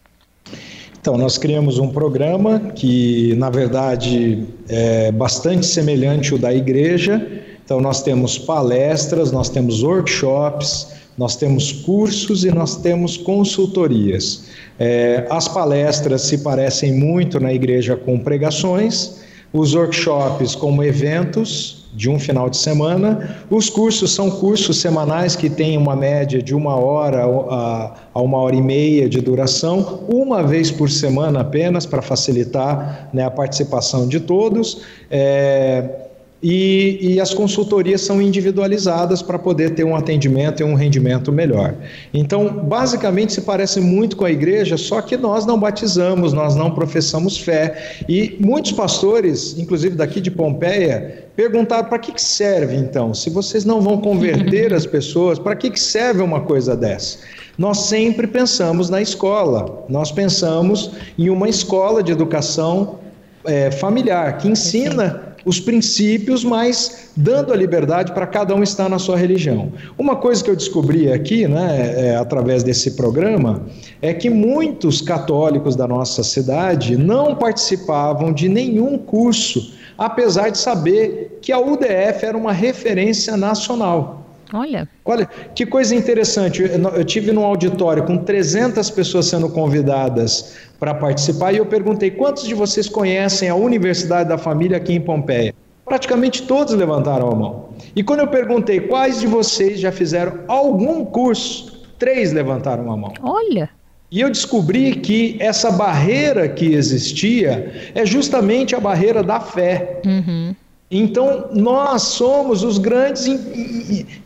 Então, nós criamos um programa que, na verdade, é bastante semelhante ao da igreja. Então, nós temos palestras, nós temos workshops, nós temos cursos e nós temos consultorias. É, as palestras se parecem muito na igreja com pregações, os workshops como eventos, de um final de semana. Os cursos são cursos semanais que têm uma média de uma hora a, uma hora e meia de duração, uma vez por semana apenas, para facilitar né, a participação de todos. É, e, e, as consultorias são individualizadas para poder ter um atendimento e um rendimento melhor. Então, basicamente, se parece muito com a igreja, só que nós não batizamos, nós não professamos fé. E muitos pastores, inclusive daqui de Pompeia, perguntaram para que, que serve então? Se vocês não vão converter as pessoas, para que, que serve uma coisa dessa? Nós sempre pensamos na escola, nós pensamos em uma escola de educação é, familiar que ensina os princípios, mas dando a liberdade para cada um estar na sua religião. Uma coisa que eu descobri aqui, né, é, através desse programa, é que muitos católicos da nossa cidade não participavam de nenhum curso, apesar de saber que a UDF era uma referência nacional. Olha. Olha, que coisa interessante. Eu tive num auditório com 300 pessoas sendo convidadas para participar e eu perguntei: quantos de vocês conhecem a Universidade da Família aqui em Pompeia? Praticamente todos levantaram a mão. E quando eu perguntei quais de vocês já fizeram algum curso, três levantaram a mão. Olha. E eu descobri que essa barreira que existia é justamente a barreira da fé. Uhum. Então, nós somos os grandes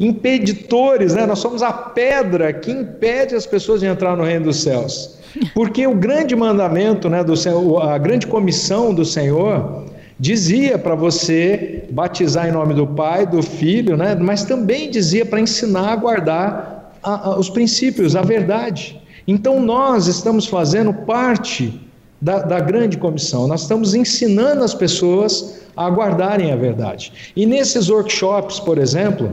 impeditores, né? nós somos a pedra que impede as pessoas de entrar no reino dos céus. Porque o grande mandamento, né, do a grande comissão do Senhor, dizia para você batizar em nome do Pai, do Filho, né? mas também dizia para ensinar a guardar a, a, os princípios, a verdade. Então, nós estamos fazendo parte da, da grande comissão, nós estamos ensinando as pessoas a guardarem a verdade. E nesses workshops, por exemplo,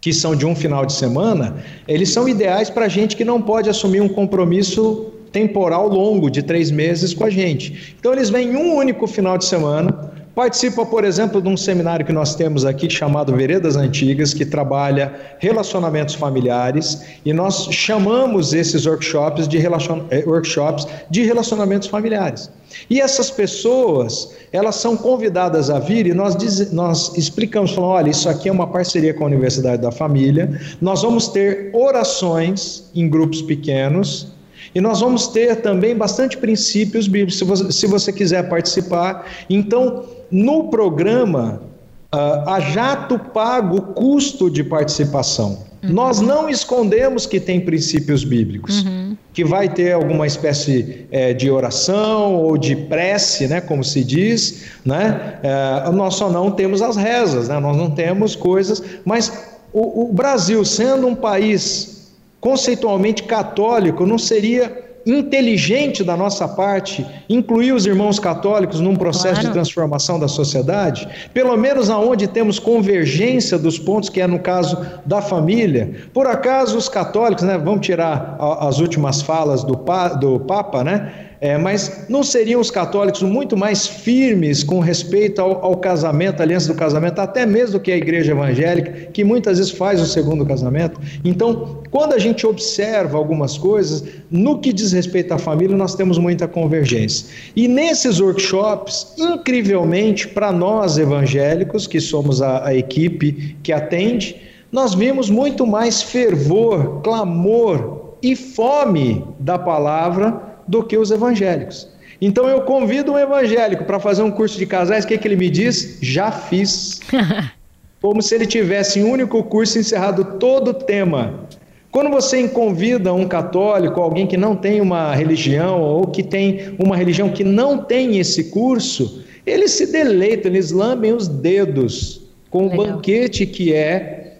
que são de um final de semana, eles são ideais para gente que não pode assumir um compromisso temporal longo de três meses com a gente. Então eles vêm um único final de semana, Participa, por exemplo, de um seminário que nós temos aqui chamado Veredas Antigas, que trabalha relacionamentos familiares, e nós chamamos esses workshops de, relacion... Eh, workshops de relacionamentos familiares. E essas pessoas, elas são convidadas a vir e nós, diz... nós explicamos, falando, olha, isso aqui é uma parceria com a Universidade da Família, nós vamos ter orações em grupos pequenos, e nós vamos ter também bastante princípios bíblicos, se você, se você quiser participar. Então, no programa, uh, a Jato paga o custo de participação. Uhum. Nós não escondemos que tem princípios bíblicos, uhum. que vai ter alguma espécie é, de oração ou de prece, né, como se diz, né? É, nós só não temos as rezas, né? nós não temos coisas, mas o, o Brasil, sendo um país conceitualmente católico, não seria inteligente da nossa parte incluir os irmãos católicos num processo claro. de transformação da sociedade, pelo menos aonde temos convergência dos pontos, que é no caso da família. Por acaso os católicos, né, vamos tirar as últimas falas do, do Papa, né? É, mas não seriam os católicos muito mais firmes com respeito ao, ao, casamento, à aliança do casamento, até mesmo do que a igreja evangélica, que muitas vezes faz o segundo casamento? Então, quando a gente observa algumas coisas, no que diz respeito à família, nós temos muita convergência. E nesses workshops, incrivelmente, para nós evangélicos, que somos a, a equipe que atende, nós vimos muito mais fervor, clamor e fome da palavra do que os evangélicos. Então eu convido um evangélico para fazer um curso de casais, o que, que ele me diz? Já fiz. Como se ele tivesse um único curso encerrado todo o tema. Quando você convida um católico, alguém que não tem uma religião, ou que tem uma religião que não tem esse curso, eles se deleitam, eles lambem os dedos com Legal. o banquete que é,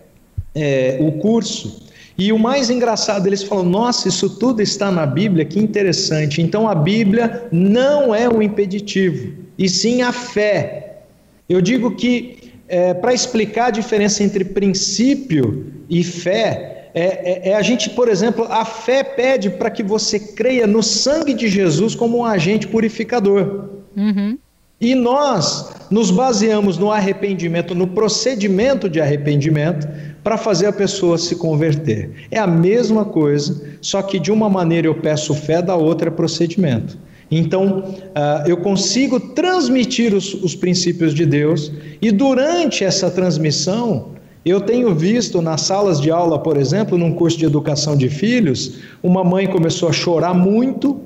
é o curso. E o mais engraçado, eles falam: nossa, isso tudo está na Bíblia, que interessante. Então a Bíblia não é um impeditivo, e sim a fé. Eu digo que, é, para explicar a diferença entre princípio e fé, É, é, é, a gente, por exemplo, a fé pede para que você creia no sangue de Jesus como um agente purificador. Uhum. E nós nos baseamos no arrependimento, no procedimento de arrependimento, para fazer a pessoa se converter. É a mesma coisa, só que de uma maneira eu peço fé, da outra é procedimento. Então, uh, eu consigo transmitir os, os princípios de Deus, e durante essa transmissão, eu tenho visto nas salas de aula, por exemplo, num curso de educação de filhos, uma mãe começou a chorar muito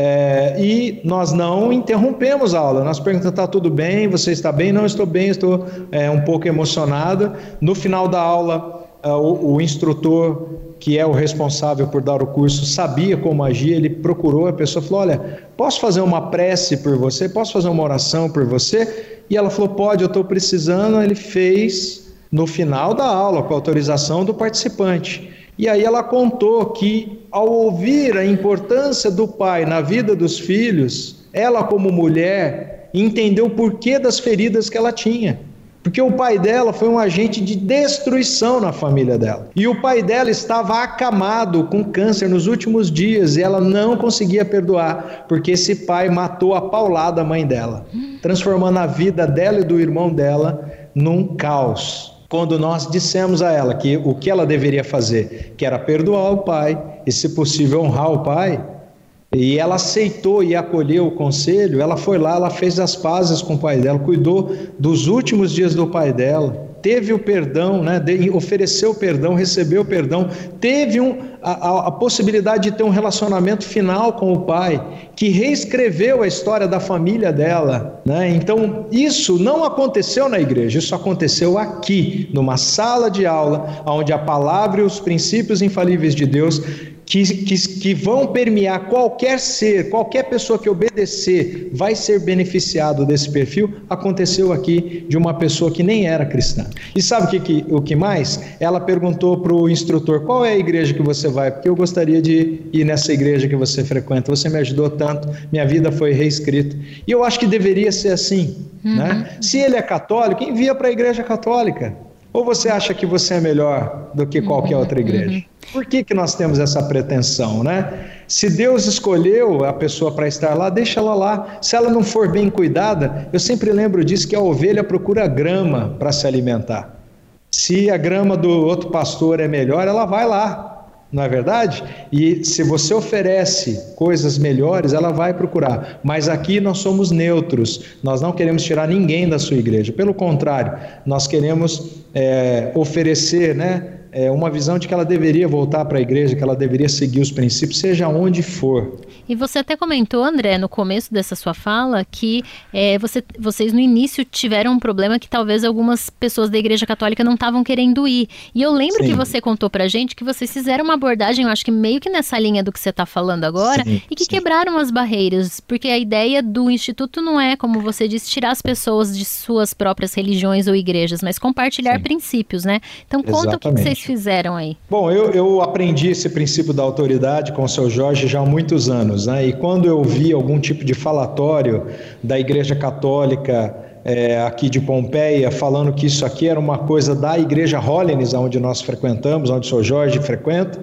é, e nós não interrompemos a aula. Nós perguntamos: está tudo bem? Você está bem? Não estou bem, estou é, um pouco emocionada. No final da aula, uh, o, o, instrutor, que é o responsável por dar o curso, sabia como agir. Ele procurou a pessoa falou: Olha, posso fazer uma prece por você? Posso fazer uma oração por você? E ela falou: Pode, eu estou precisando. Ele fez no final da aula, com autorização do participante. E aí ela contou que, ao ouvir a importância do pai na vida dos filhos, ela, como mulher, entendeu o porquê das feridas que ela tinha. Porque o pai dela foi um agente de destruição na família dela. E o pai dela estava acamado com câncer nos últimos dias e ela não conseguia perdoar, porque esse pai matou a paulada mãe dela, transformando a vida dela e do irmão dela num caos quando nós dissemos a ela que o que ela deveria fazer, que era perdoar o pai e, se possível, honrar o pai, e ela aceitou e acolheu o conselho, ela foi lá, ela fez as pazes com o pai dela, cuidou dos últimos dias do pai dela, teve o perdão, né, ofereceu o perdão, recebeu o perdão, teve um, a, a, possibilidade de ter um relacionamento final com o pai, que reescreveu a história da família dela. Né? Então, isso não aconteceu na igreja, isso aconteceu aqui, numa sala de aula, onde a palavra e os princípios infalíveis de Deus que, que, que, vão permear qualquer ser, qualquer pessoa que obedecer, vai ser beneficiado desse perfil, aconteceu aqui de uma pessoa que nem era cristã. E sabe o que, que, o que mais? Ela perguntou para o instrutor: qual é a igreja que você vai? Porque eu gostaria de ir nessa igreja que você frequenta. Você me ajudou tanto, minha vida foi reescrita. E eu acho que deveria ser assim. Uhum. Né? Se ele é católico, envia para a igreja católica. Ou você acha que você é melhor do que qualquer uhum, outra igreja? Uhum. Por que, que nós temos essa pretensão, né? Se Deus escolheu a pessoa para estar lá, deixa ela lá. Se ela não for bem cuidada, eu sempre lembro disso que a ovelha procura grama para se alimentar. Se a grama do outro pastor é melhor, ela vai lá não é verdade? E se você oferece coisas melhores, ela vai procurar. Mas aqui nós somos neutros, nós não queremos tirar ninguém da sua igreja. Pelo contrário, nós queremos é, oferecer, né? É, uma visão de que ela deveria voltar para a igreja, que ela deveria seguir os princípios, seja onde for. E você até comentou, André, no começo dessa sua fala, que é, você, vocês no início tiveram um problema que talvez algumas pessoas da Igreja Católica não estavam querendo ir. E eu lembro Sim. que você contou pra gente que vocês fizeram uma abordagem, eu acho que meio que nessa linha do que você está falando agora, Sim. e que Sim. quebraram as barreiras, porque a ideia do Instituto não é, como você disse, tirar as pessoas de suas próprias religiões ou igrejas, mas compartilhar princípios, né? Então conta Exatamente. o que vocês fizeram aí. Bom, eu, eu aprendi esse princípio da autoridade com o seu Jorge já há muitos anos. Né? E quando eu vi algum tipo de falatório da Igreja Católica é, aqui de Pompeia, falando que isso aqui era uma coisa da Igreja Hollins, onde nós frequentamos, onde o Sr. Jorge frequenta,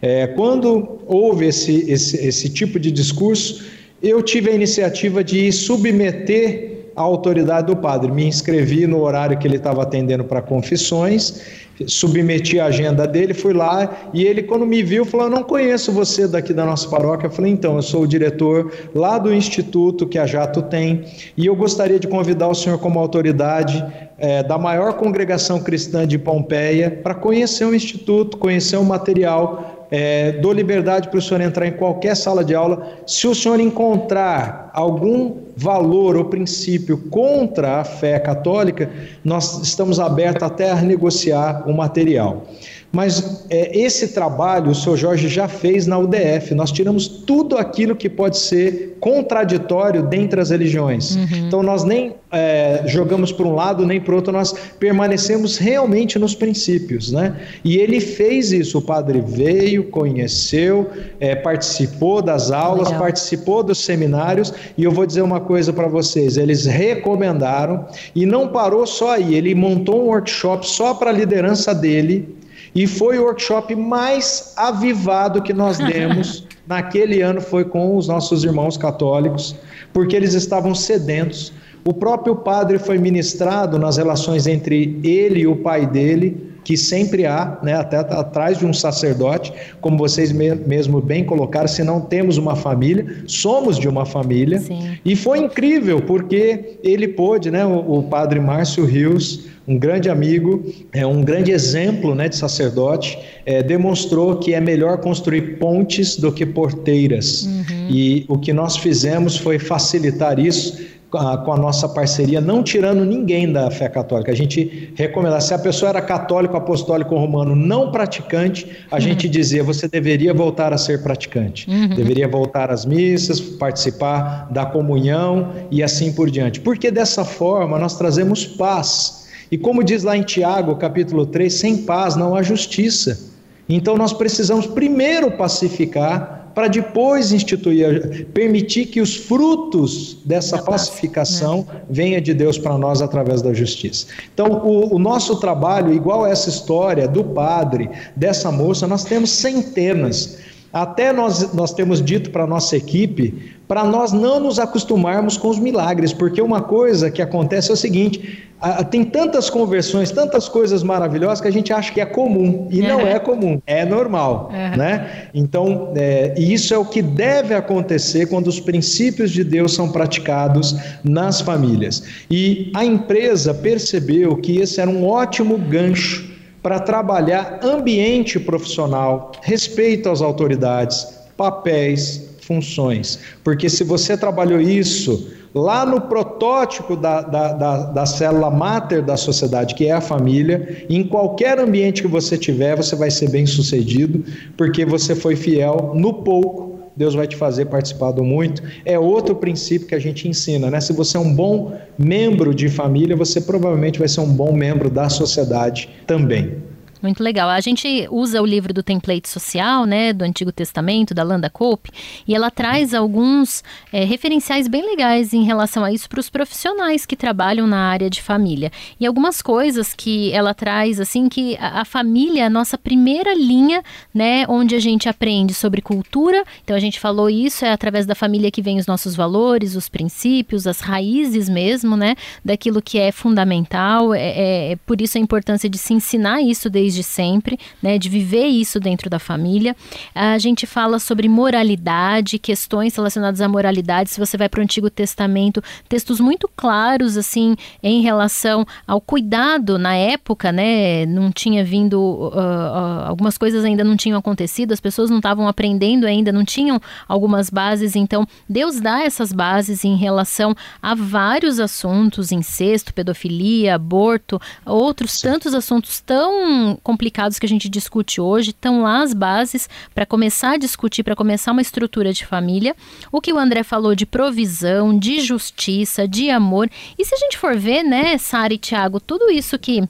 é, quando houve esse, esse, esse tipo de discurso, eu tive a iniciativa de submeter a autoridade do padre. Me inscrevi no horário que ele estava atendendo para confissões submeti a agenda dele, fui lá e ele, quando me viu, falou: Não conheço você daqui da nossa paróquia. Eu falei: Então, eu sou o diretor lá do instituto que a Jato tem e eu gostaria de convidar o senhor, como autoridade é, da maior congregação cristã de Pompeia, para conhecer o instituto, conhecer o material é, dou liberdade para o senhor entrar em qualquer sala de aula. Se o senhor encontrar algum valor ou princípio contra a fé católica, nós estamos abertos até a negociar o material. Mas é, esse trabalho o senhor Jorge já fez na UDF. Nós tiramos tudo aquilo que pode ser contraditório dentre as religiões. Uhum. Então nós nem é, jogamos para um lado nem para o outro, nós permanecemos realmente nos princípios. Né? E ele fez isso. O padre veio, conheceu, é, participou das aulas, Legal. participou dos seminários. E eu vou dizer uma coisa para vocês: eles recomendaram e não parou só aí. Ele montou um workshop só para a liderança dele E foi o workshop mais avivado que nós demos naquele ano foi com os nossos irmãos católicos, porque eles estavam sedentos. O próprio padre foi ministrado nas relações entre ele e o pai dele, que sempre há, né, até atrás de um sacerdote, como vocês me mesmo bem colocaram, se não temos uma família, somos de uma família. Sim. E foi incrível, porque ele pôde, né, o, o padre Márcio Rios, um grande amigo, é um grande exemplo né, de sacerdote, é, demonstrou que é melhor construir pontes do que porteiras. Uhum. E o que nós fizemos foi facilitar isso com a nossa parceria, não tirando ninguém da fé católica. A gente recomenda, se a pessoa era católico, apostólico romano, não praticante, a uhum. gente dizia, você deveria voltar a ser praticante. Uhum. Deveria voltar às missas, participar da comunhão e assim por diante. Porque dessa forma nós trazemos paz. E como diz lá em Tiago, capítulo 3, sem paz não há justiça. Então nós precisamos primeiro pacificar para depois instituir, permitir que os frutos dessa pacificação né? venha de Deus para nós através da justiça. Então, o, o nosso trabalho, igual essa história do padre, dessa moça, nós temos centenas. Até nós, nós temos dito para a nossa equipe para nós não nos acostumarmos com os milagres, porque uma coisa que acontece é o seguinte: tem tantas conversões, tantas coisas maravilhosas que a gente acha que é comum e não é comum, é normal, né? Então, é, isso é o que deve acontecer quando os princípios de Deus são praticados nas famílias. E a empresa percebeu que esse era um ótimo gancho para trabalhar ambiente profissional, respeito às autoridades, papéis, funções. Porque se você trabalhou isso lá no protótipo da, da, da, da célula máter da sociedade, que é a família, em qualquer ambiente que você tiver, você vai ser bem sucedido, porque você foi fiel no pouco. Deus vai te fazer participar do muito. É outro princípio que a gente ensina, né? Se você é um bom membro de família, você provavelmente vai ser um bom membro da sociedade também. Muito legal. A gente usa o livro do template social, né, do Antigo Testamento, da Landa Cope, e ela traz alguns é, referenciais bem legais em relação a isso para os profissionais que trabalham na área de família. E algumas coisas que ela traz, assim, que a, a família é a nossa primeira linha, né, onde a gente aprende sobre cultura. Então a gente falou isso, é através da família que vem os nossos valores, os princípios, as raízes mesmo, né, daquilo que é fundamental. É, é, por isso a importância de se ensinar isso desde desde sempre, né, de viver isso dentro da família. A gente fala sobre moralidade, questões relacionadas à moralidade. Se você vai para o Antigo Testamento, textos muito claros assim em relação ao cuidado na época, né? Não tinha vindo uh, uh, algumas coisas ainda não tinham acontecido, as pessoas não estavam aprendendo ainda, não tinham algumas bases. Então Deus dá essas bases em relação a vários assuntos, incesto, pedofilia, aborto, outros tantos assuntos tão complicados que a gente discute hoje, estão lá as bases para começar a discutir, para começar uma estrutura de família. O que o André falou de provisão, de justiça, de amor. E se a gente for ver, né, Sara e Tiago, tudo isso que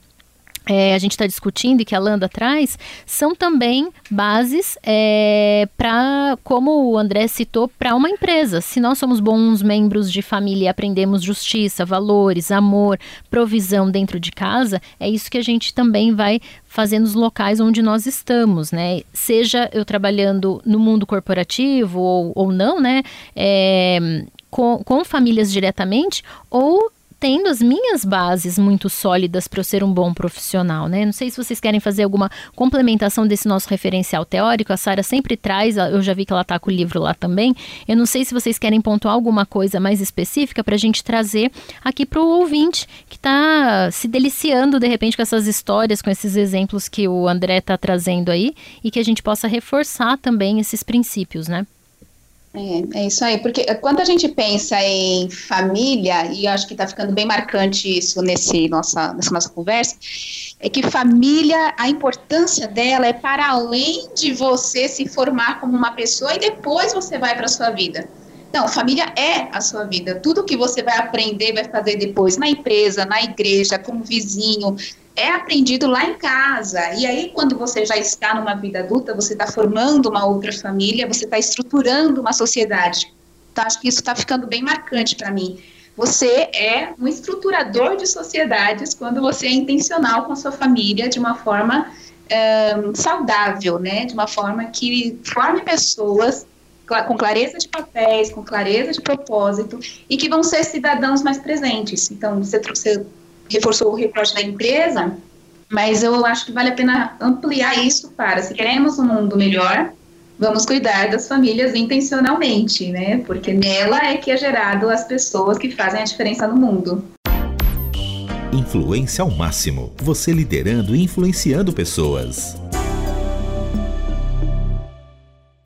é, a gente está discutindo e que a Landa traz, são também bases é, para, como o André citou, para uma empresa. Se nós somos bons membros de família e aprendemos justiça, valores, amor, provisão dentro de casa, é isso que a gente também vai fazer nos locais onde nós estamos, né? Seja eu trabalhando no mundo corporativo ou, ou não, né? É, com, com famílias diretamente, ou tendo as minhas bases muito sólidas para eu ser um bom profissional, né? Não sei se vocês querem fazer alguma complementação desse nosso referencial teórico. A Sara sempre traz, eu já vi que ela está com o livro lá também. Eu não sei se vocês querem pontuar alguma coisa mais específica para a gente trazer aqui para o ouvinte que está se deliciando de repente com essas histórias, com esses exemplos que o André está trazendo aí e que a gente possa reforçar também esses princípios, né? É, é isso aí, porque quando a gente pensa em família, e acho que está ficando bem marcante isso nesse nossa, nessa nossa conversa, é que família, a importância dela é para além de você se formar como uma pessoa e depois você vai para a sua vida. Não, família é a sua vida. Tudo que você vai aprender, vai fazer depois na empresa, na igreja, como vizinho, é aprendido lá em casa. E aí, quando você já está numa vida adulta, você está formando uma outra família, você está estruturando uma sociedade. Então, acho que isso está ficando bem marcante para mim. Você é um estruturador de sociedades quando você é intencional com a sua família de uma forma um, saudável, né? De uma forma que forme pessoas com clareza de papéis, com clareza de propósito e que vão ser cidadãos mais presentes. Então, você, você reforçou o reporte da empresa, mas eu acho que vale a pena ampliar isso para, se queremos um mundo melhor, vamos cuidar das famílias intencionalmente, né? Porque nela é que é gerado as pessoas que fazem a diferença no mundo. Influência ao máximo. Você liderando e influenciando pessoas.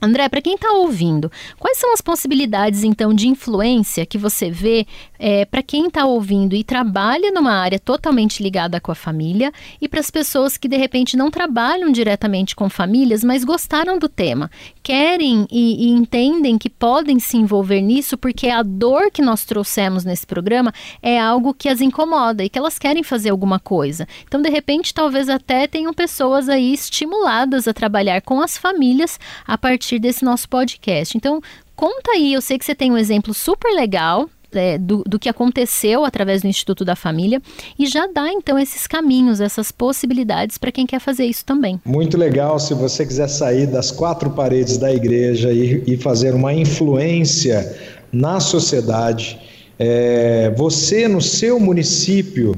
André, para quem está ouvindo, quais são as possibilidades então de influência que você vê é, para quem está ouvindo e trabalha numa área totalmente ligada com a família e para as pessoas que de repente não trabalham diretamente com famílias, mas gostaram do tema, querem e, e entendem que podem se envolver nisso porque a dor que nós trouxemos nesse programa é algo que as incomoda e que elas querem fazer alguma coisa. Então, de repente, talvez até tenham pessoas aí estimuladas a trabalhar com as famílias a partir desse nosso podcast. Então, conta aí, eu sei que você tem um exemplo super legal é, do, do, que aconteceu através do Instituto da Família e já dá então esses caminhos, essas possibilidades para quem quer fazer isso também. Muito legal se você quiser sair das quatro paredes da igreja e, e fazer uma influência na sociedade. É, você no seu município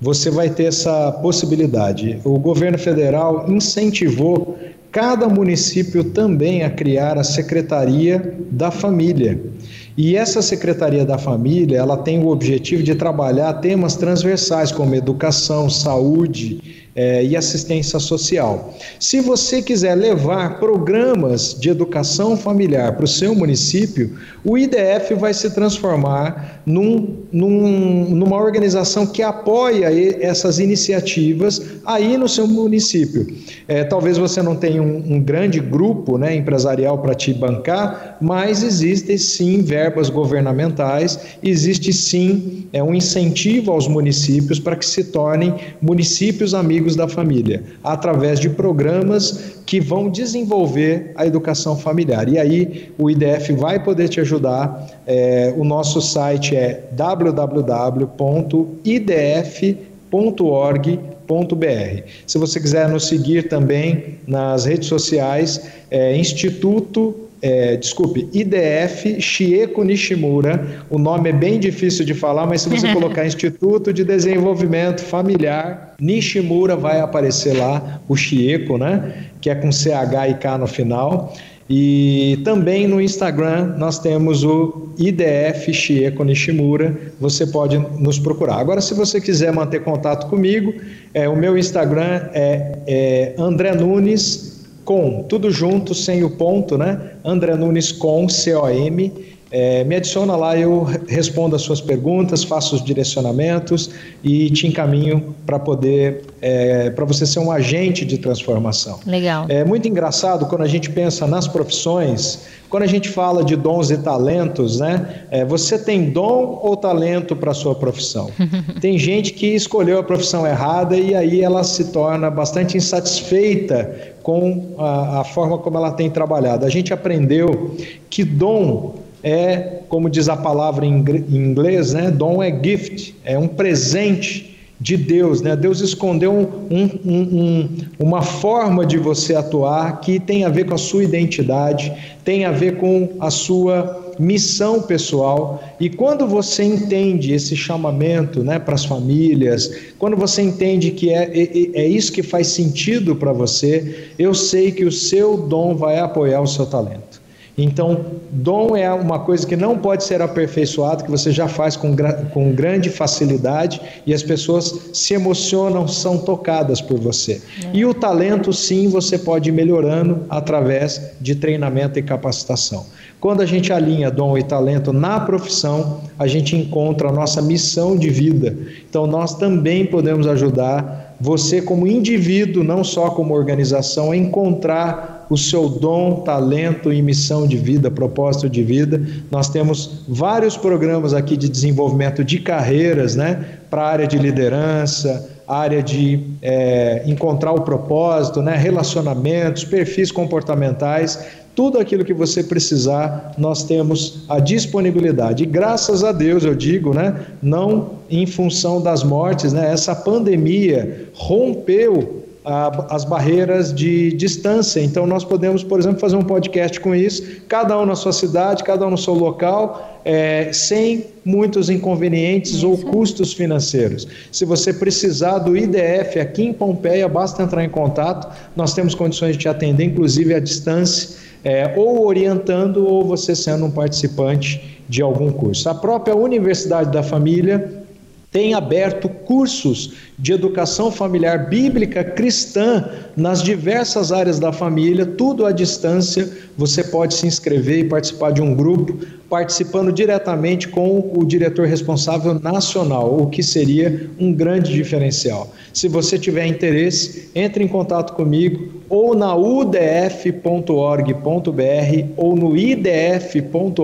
você vai ter essa possibilidade. O governo federal incentivou cada município também a criar a Secretaria da Família. E essa Secretaria da Família, ela tem o objetivo de trabalhar temas transversais como educação, saúde, é, e assistência social. Se você quiser levar programas de educação familiar para o seu município, o IDF vai se transformar num, num, numa organização que apoia essas iniciativas aí no seu município. É, talvez você não tenha um, um grande grupo né, empresarial para te bancar, mas existem sim verbas governamentais, existe sim é, um incentivo aos municípios para que se tornem municípios amigos amigos da família, através de programas que vão desenvolver a educação familiar. E aí o IDF vai poder te ajudar. É, o nosso site é www.idf.org.br. Se você quiser nos seguir também nas redes sociais, é Instituto é, desculpe, IDF Chieko Nishimura. O nome é bem difícil de falar, mas se você colocar Instituto de Desenvolvimento Familiar Nishimura, vai aparecer lá o Chieko, né? Que é com CH e K no final. E também no Instagram nós temos o IDF Chieko Nishimura, você pode nos procurar. Agora, se você quiser manter contato comigo, é, o meu Instagram é, é André Nunes com, tudo junto, sem o ponto, né? André Nunes com, C-O-M. É, me adiciona lá, eu respondo as suas perguntas, faço os direcionamentos e te encaminho para poder, é, para você ser um agente de transformação. Legal. É muito engraçado quando a gente pensa nas profissões, quando a gente fala de dons e talentos, né? É, você tem dom ou talento para a sua profissão? tem gente que escolheu a profissão errada e aí ela se torna bastante insatisfeita com a, a forma como ela tem trabalhado. A gente aprendeu que dom é, como diz a palavra em inglês, né? Dom é gift, é um presente de Deus, né? Deus escondeu um, um, um, uma forma de você atuar que tem a ver com a sua identidade, tem a ver com a sua missão pessoal. E quando você entende esse chamamento né, para as famílias, quando você entende que é, é, é isso que faz sentido para você, eu sei que o seu dom vai apoiar o seu talento. Então, dom é uma coisa que não pode ser aperfeiçoado, que você já faz com, com grande facilidade e as pessoas se emocionam, são tocadas por você. E o talento, sim, você pode ir melhorando através de treinamento e capacitação. Quando a gente alinha dom e talento na profissão, a gente encontra a nossa missão de vida. Então, nós também podemos ajudar você, como indivíduo, não só como organização, a encontrar o seu dom, talento e missão de vida, propósito de vida. Nós temos vários programas aqui de desenvolvimento de carreiras, né, para a área de liderança, área de é, encontrar o propósito, né, relacionamentos, perfis comportamentais. Tudo aquilo que você precisar, nós temos a disponibilidade. E graças a Deus, eu digo, né, não em função das mortes, né, essa pandemia rompeu as barreiras de distância. Então, nós podemos, por exemplo, fazer um podcast com isso, cada um na sua cidade, cada um no seu local, é, sem muitos inconvenientes ou custos financeiros. Se você precisar do IDF aqui em Pompeia, basta entrar em contato. Nós temos condições de te atender, inclusive à distância, é, ou orientando, ou você sendo um participante de algum curso. A própria Universidade da Família tem aberto cursos de educação familiar bíblica cristã nas diversas áreas da família, tudo à distância. Você pode se inscrever e participar de um grupo, participando diretamente com o diretor responsável nacional, o que seria um grande diferencial. Se você tiver interesse, entre em contato comigo ou na udf.org.br ou no idf.org.br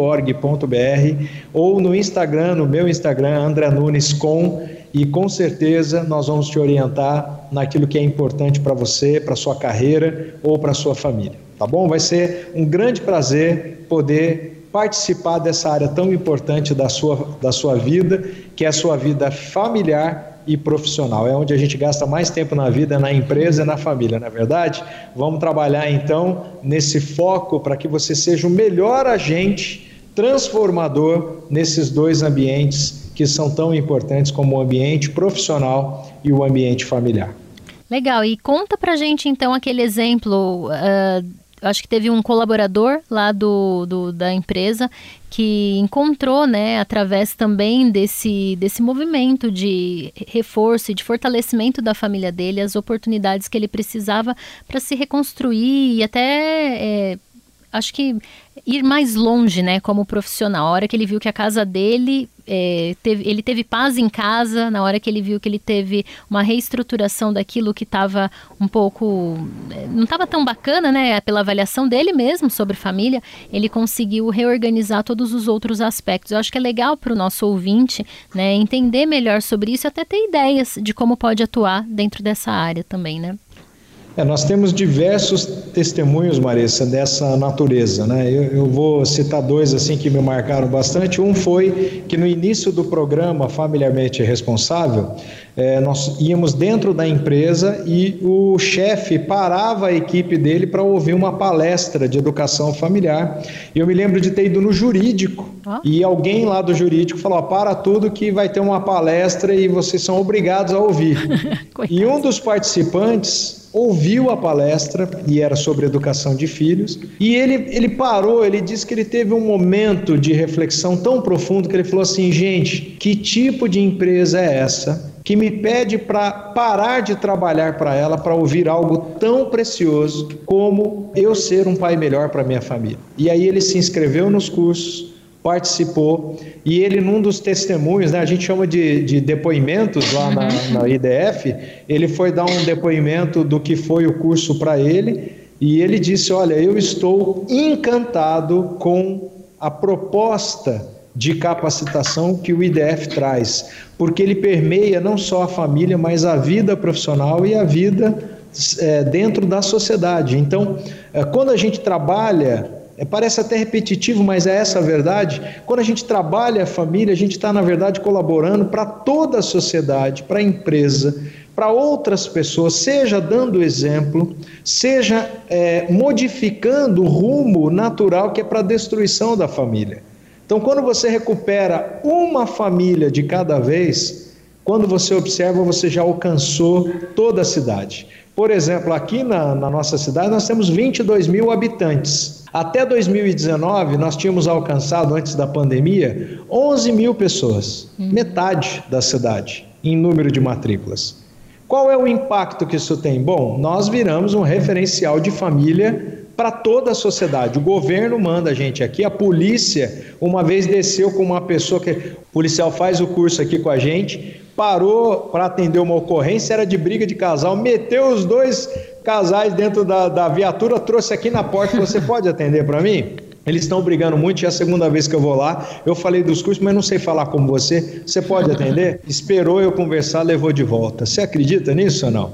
ou no Instagram, no meu Instagram, André Nunes com e com certeza nós vamos te orientar naquilo que é importante para você, para sua carreira ou para sua família, tá bom? Vai ser um grande prazer poder participar dessa área tão importante da sua, da sua vida, que é a sua vida familiar e profissional. É onde a gente gasta mais tempo na vida, na empresa e na família, não é verdade? Vamos trabalhar então nesse foco para que você seja o melhor agente transformador nesses dois ambientes que são tão importantes como o ambiente profissional e o ambiente familiar. Legal, e conta pra gente então aquele exemplo. Uh, acho que teve um colaborador lá do, do, da empresa que encontrou, né, através também desse, desse movimento de reforço e de fortalecimento da família dele, as oportunidades que ele precisava para se reconstruir e até. É, acho que ir mais longe, né, como profissional. A hora que ele viu que a casa dele, é, teve, ele teve paz em casa, na hora que ele viu que ele teve uma reestruturação daquilo que estava um pouco, é, não estava tão bacana, né, pela avaliação dele mesmo sobre família, ele conseguiu reorganizar todos os outros aspectos. Eu acho que é legal para o nosso ouvinte, né, entender melhor sobre isso e até ter ideias de como pode atuar dentro dessa área também, né. É, nós temos diversos testemunhos, Marissa, dessa natureza. Né? Eu, eu, vou citar dois assim que me marcaram bastante. Um foi que no início do programa Familiarmente Responsável, é, nós íamos dentro da empresa e o chefe parava a equipe dele para ouvir uma palestra de educação familiar. E eu me lembro de ter ido no jurídico ah. e alguém lá do jurídico falou: para tudo que vai ter uma palestra e vocês são obrigados a ouvir. e um dos participantes ouviu a palestra e era sobre educação de filhos e ele, ele parou, ele disse que ele teve um momento de reflexão tão profundo que ele falou assim, gente, que tipo de empresa é essa que me pede para parar de trabalhar para ela para ouvir algo tão precioso como eu ser um pai melhor para minha família. E aí ele se inscreveu nos cursos, participou e ele num dos testemunhos, né, a gente chama de, de depoimentos lá na, na IDF, ele foi dar um depoimento do que foi o curso para ele e ele disse, olha, eu estou encantado com a proposta de capacitação que o IDF traz, porque ele permeia não só a família, mas a vida profissional e a vida é, dentro da sociedade. Então, é, quando a gente trabalha parece até repetitivo, mas é essa a verdade. Quando a gente trabalha a família, a gente está, na verdade, colaborando para toda a sociedade, para a empresa, para outras pessoas, seja dando exemplo, seja é, modificando o rumo natural que é para a destruição da família. Então, quando você recupera uma família de cada vez, quando você observa, você já alcançou toda a cidade. Por exemplo, aqui na, na nossa cidade nós temos 22 mil habitantes. Até 2019, nós tínhamos alcançado, antes da pandemia, 11 mil pessoas, hum. metade da cidade, em número de matrículas. Qual é o impacto que isso tem? Bom, nós viramos um referencial de família para toda a sociedade. O governo manda a gente aqui, a polícia, uma vez desceu com uma pessoa que. O policial faz o curso aqui com a gente, parou para atender uma ocorrência, era de briga de casal, meteu os dois casais dentro da, da viatura, trouxe aqui na porta, você pode atender para mim? Eles estão brigando muito, é a segunda vez que eu vou lá. Eu falei dos cursos, mas não sei falar como você. Você pode atender? Esperou eu conversar, levou de volta. Você acredita nisso ou não?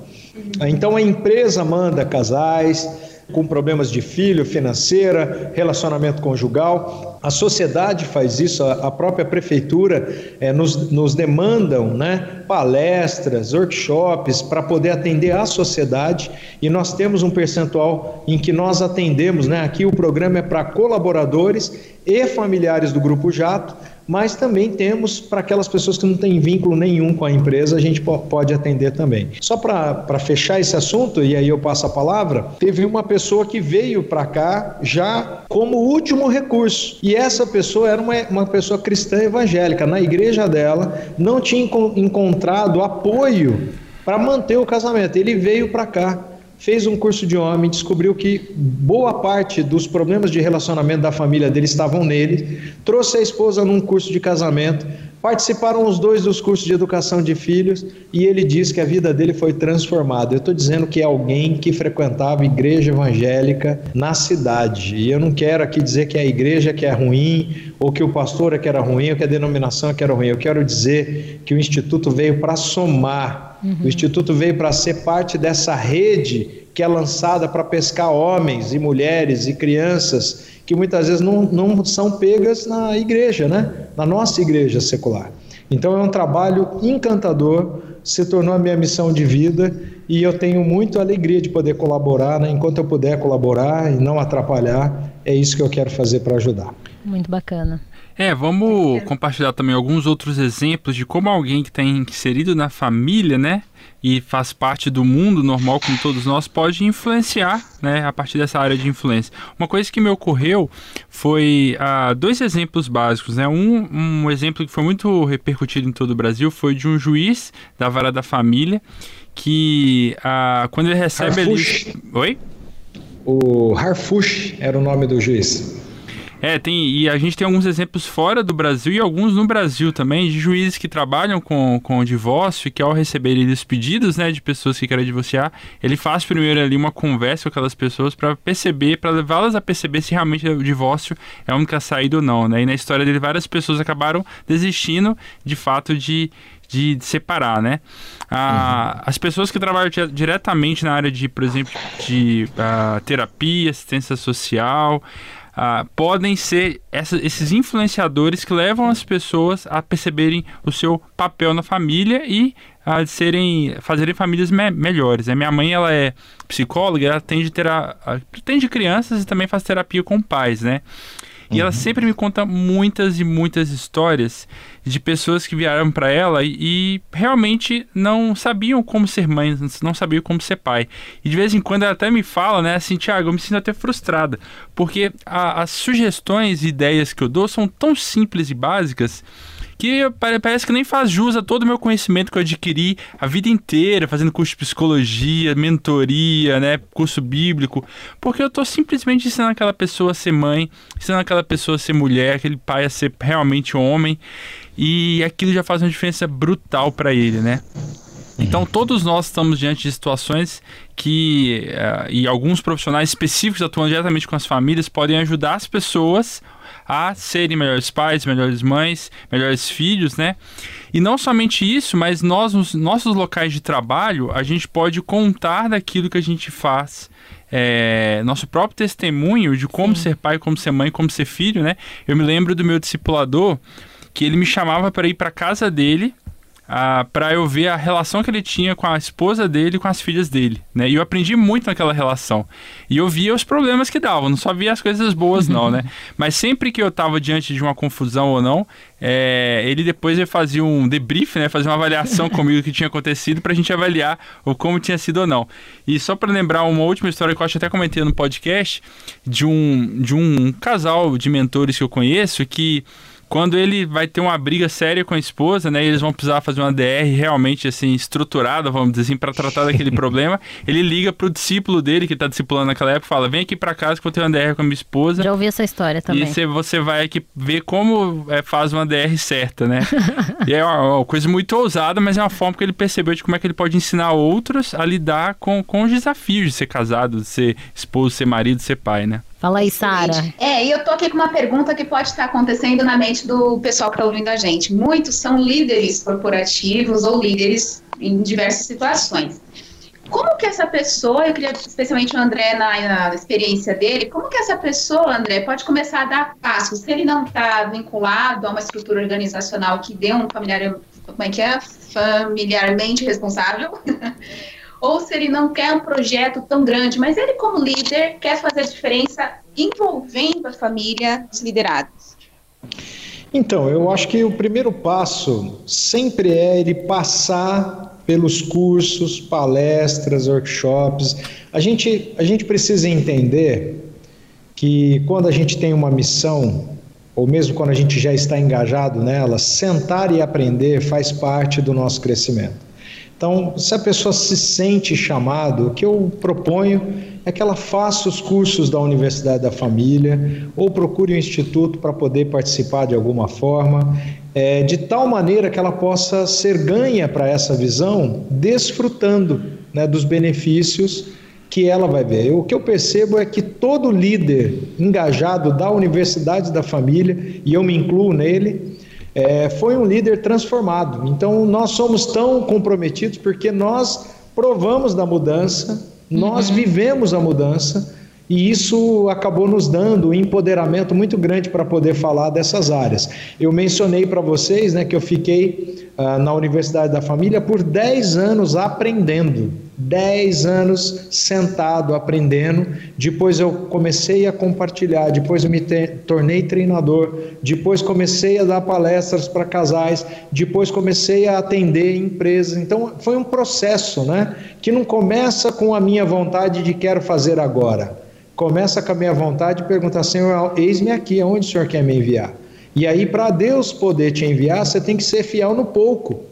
Então a empresa manda casais com problemas de filho, financeira, relacionamento conjugal a sociedade faz isso, a, própria prefeitura é, nos, nos demandam né, palestras, workshops para poder atender a sociedade e nós temos um percentual em que nós atendemos, né? Aqui o programa é para colaboradores e familiares do Grupo Jato, mas também temos para aquelas pessoas que não têm vínculo nenhum com a empresa, a gente pode atender também. Só para fechar esse assunto, e aí eu passo a palavra, teve uma pessoa que veio para cá já como último recurso, e essa pessoa era uma, uma pessoa cristã evangélica, na igreja dela, não tinha encontrado apoio para manter o casamento, ele veio para cá fez um curso de homem, descobriu que boa parte dos problemas de relacionamento da família dele estavam nele, trouxe a esposa num curso de casamento, participaram os dois dos cursos de educação de filhos e ele diz que a vida dele foi transformada. Eu estou dizendo que é alguém que frequentava igreja evangélica na cidade. E eu não quero aqui dizer que é a igreja que é ruim, ou que o pastor é que era ruim, ou que a denominação é que era ruim. Eu quero dizer que o Instituto veio para somar Uhum. O Instituto veio para ser parte dessa rede que é lançada para pescar homens e mulheres e crianças que muitas vezes não, não são pegas na igreja, né? na nossa igreja secular. Então é um trabalho encantador, se tornou a minha missão de vida e eu tenho muita alegria de poder colaborar, né? enquanto eu puder colaborar e não atrapalhar, é isso que eu quero fazer para ajudar. Muito bacana. É, vamos compartilhar também alguns outros exemplos de como alguém que está inserido na família, né, e faz parte do mundo normal como todos nós, pode influenciar, né, a partir dessa área de influência. Uma coisa que me ocorreu foi ah, dois exemplos básicos, né, um, um exemplo que foi muito repercutido em todo o Brasil foi de um juiz da vara da família que quando ele recebe Harfush. ali... Oi? O Harfush era o nome do juiz. É, tem, e a gente tem alguns exemplos fora do Brasil e alguns no Brasil também, de juízes que trabalham com, com o divórcio e que ao receberem os pedidos né, de pessoas que querem divorciar, ele faz primeiro ali uma conversa com aquelas pessoas para perceber, para levá-las a perceber se realmente o divórcio é a única saída ou não. Né? E na história dele, várias pessoas acabaram desistindo de fato de, de separar, né? Ah, uhum. As pessoas que trabalham diretamente na área de, por exemplo, de uh, terapia, assistência social, ah, podem ser essa, esses influenciadores que levam as pessoas a perceberem o seu papel na família e a serem, fazerem famílias me melhores. A minha mãe ela é psicóloga, ela atende, tera, atende crianças e também faz terapia com pais, né? E uhum. ela sempre me conta muitas e muitas histórias de pessoas que vieram para ela e, e, realmente não sabiam como ser mãe, não sabiam como ser pai. E de vez em quando ela até me fala, né, assim, Tiago, eu me sinto até frustrada, porque a, as sugestões e ideias que eu dou são tão simples e básicas que parece que nem faz jus a todo o meu conhecimento que eu adquiri a vida inteira, fazendo curso de psicologia, mentoria, né, curso bíblico, porque eu estou simplesmente ensinando aquela pessoa a ser mãe, ensinando aquela pessoa a ser mulher, aquele pai a ser realmente homem, e aquilo já faz uma diferença brutal para ele, né? Então, todos nós estamos diante de situações que, uh, e alguns profissionais específicos atuando diretamente com as famílias, podem ajudar as pessoas a serem melhores pais, melhores mães, melhores filhos, né? E não somente isso, mas nós, nos nossos locais de trabalho, a gente pode contar daquilo que a gente faz. É, nosso próprio testemunho de como Sim. ser pai, como ser mãe, como ser filho, né? Eu me lembro do meu discipulador que ele me chamava para ir para casa dele ah, para eu ver a relação que ele tinha com a esposa dele e com as filhas dele, né? E eu aprendi muito naquela relação. E eu via os problemas que davam, não só via as coisas boas não, né? Mas sempre que eu estava diante de uma confusão ou não, é, ele depois fazia um debrief, né? Fazia uma avaliação comigo do que tinha acontecido para a gente avaliar o como tinha sido ou não. E só para lembrar uma última história que eu acho até comentei no podcast de um de um casal de mentores que eu conheço que quando ele vai ter uma briga séria com a esposa, né? E eles vão precisar fazer uma DR realmente assim estruturada, vamos dizer assim, para tratar daquele problema. Ele liga pro discípulo dele que tá discipulando naquela época, fala: "Vem aqui para casa que eu tenho uma DR com a minha esposa". Já ouvi essa história também. E você vai aqui ver como é, faz uma DR certa, né? e é uma, uma, coisa muito ousada, mas é uma forma que ele percebeu de como é que ele pode ensinar outros a lidar com, com os desafios de ser casado, de ser esposo, de ser marido, de ser pai, né? Fala aí, Sara. É, e eu tô aqui com uma pergunta que pode estar acontecendo na mente do pessoal que está ouvindo a gente. Muitos são líderes corporativos ou líderes em diversas situações. como que essa pessoa, eu queria especialmente o André na, na, experiência dele, como que essa pessoa, André, pode começar a dar passos se ele não está vinculado a uma estrutura organizacional que dê um familiar, como é que é, familiarmente responsável, ou se ele não quer um projeto tão grande, mas ele como líder quer fazer a diferença envolvendo a família, os liderados. Então, eu acho que o primeiro passo sempre é ele passar pelos cursos, palestras, workshops. A gente, a gente precisa entender que quando a gente tem uma missão, ou mesmo quando a gente já está engajado nela, sentar e aprender faz parte do nosso crescimento. Então, se a pessoa se sente chamado, o que eu proponho é que ela faça os cursos da Universidade da Família ou procure um instituto para poder participar de alguma forma, é, de tal maneira que ela possa ser ganha para essa visão, desfrutando né, dos benefícios que ela vai ver. O que eu percebo é que todo líder engajado da Universidade da Família, e eu me incluo nele, é, foi um líder transformado. Então, nós somos tão comprometidos porque nós provamos da mudança, nós uhum. vivemos a mudança e isso acabou nos dando um empoderamento muito grande para poder falar dessas áreas. Eu mencionei para vocês né, que eu fiquei uh, na Universidade da Família por 10 anos aprendendo. 10 anos sentado aprendendo. Depois eu comecei a compartilhar, depois eu me tornei treinador, depois comecei a dar palestras para casais, depois comecei a atender empresas. Então foi um processo, né, que não começa com a minha vontade de quero fazer agora começa com a minha vontade e pergunta, Senhor, eis-me aqui, aonde o Senhor quer me enviar? E aí, para Deus poder te enviar, você tem que ser fiel no pouco.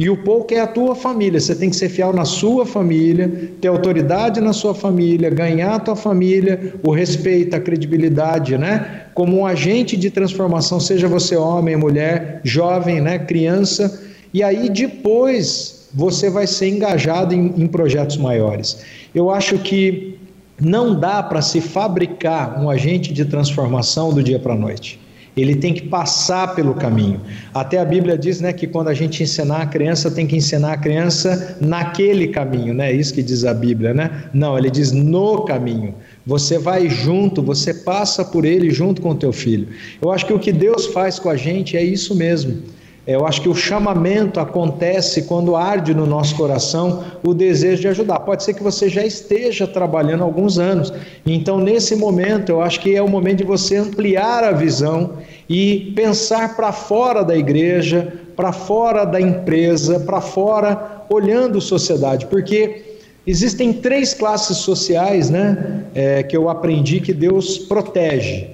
E o pouco é a tua família. Você tem que ser fiel na sua família, ter autoridade na sua família, ganhar a tua família, o respeito, a credibilidade, né? Como um agente de transformação, seja você homem, mulher, jovem, né? criança. E aí depois você vai ser engajado em, em projetos maiores. Eu acho que não dá para se fabricar um agente de transformação do dia para a noite. Ele tem que passar pelo caminho. Até a Bíblia diz, né, que quando a gente ensinar a criança, tem que ensinar a criança naquele caminho, né? Isso que diz a Bíblia, né? Não, ele diz no caminho. Você vai junto, você passa por ele junto com o teu filho. Eu acho que o que Deus faz com a gente é isso mesmo. Eu acho que o chamamento acontece quando arde no nosso coração o desejo de ajudar. Pode ser que você já esteja trabalhando há alguns anos. Então, nesse momento, eu acho que é o momento de você ampliar a visão e pensar para fora da igreja, para fora da empresa, para fora, olhando sociedade, porque existem três classes sociais, né, é, que eu aprendi que Deus protege: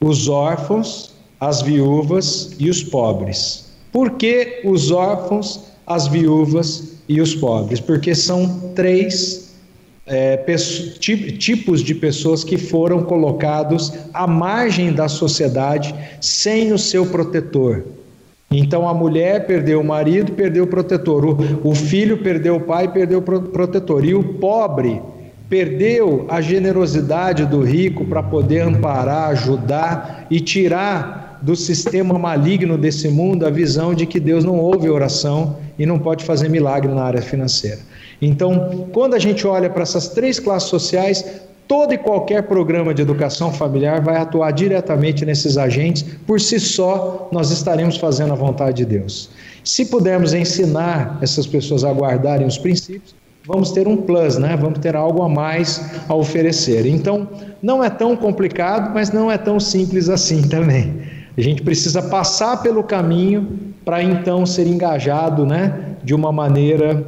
os órfãos, as viúvas e os pobres. Por que os órfãos, as viúvas e os pobres? Porque são três é, tipos de pessoas que foram colocados à margem da sociedade sem o seu protetor. Então a mulher perdeu o marido, perdeu o protetor, o, o filho perdeu o pai, perdeu o protetor, e o pobre perdeu a generosidade do rico para poder amparar, ajudar e tirar do sistema maligno desse mundo a visão de que Deus não ouve oração e não pode fazer milagre na área financeira. Então, quando a gente olha para essas três classes sociais, todo e qualquer programa de educação familiar vai atuar diretamente nesses agentes, por si só, nós estaremos fazendo a vontade de Deus. Se pudermos ensinar essas pessoas a guardarem os princípios, vamos ter um plus, né? Vamos ter algo a mais a oferecer. Então, não é tão complicado, mas não é tão simples assim também. A gente precisa passar pelo caminho para então ser engajado né, de uma maneira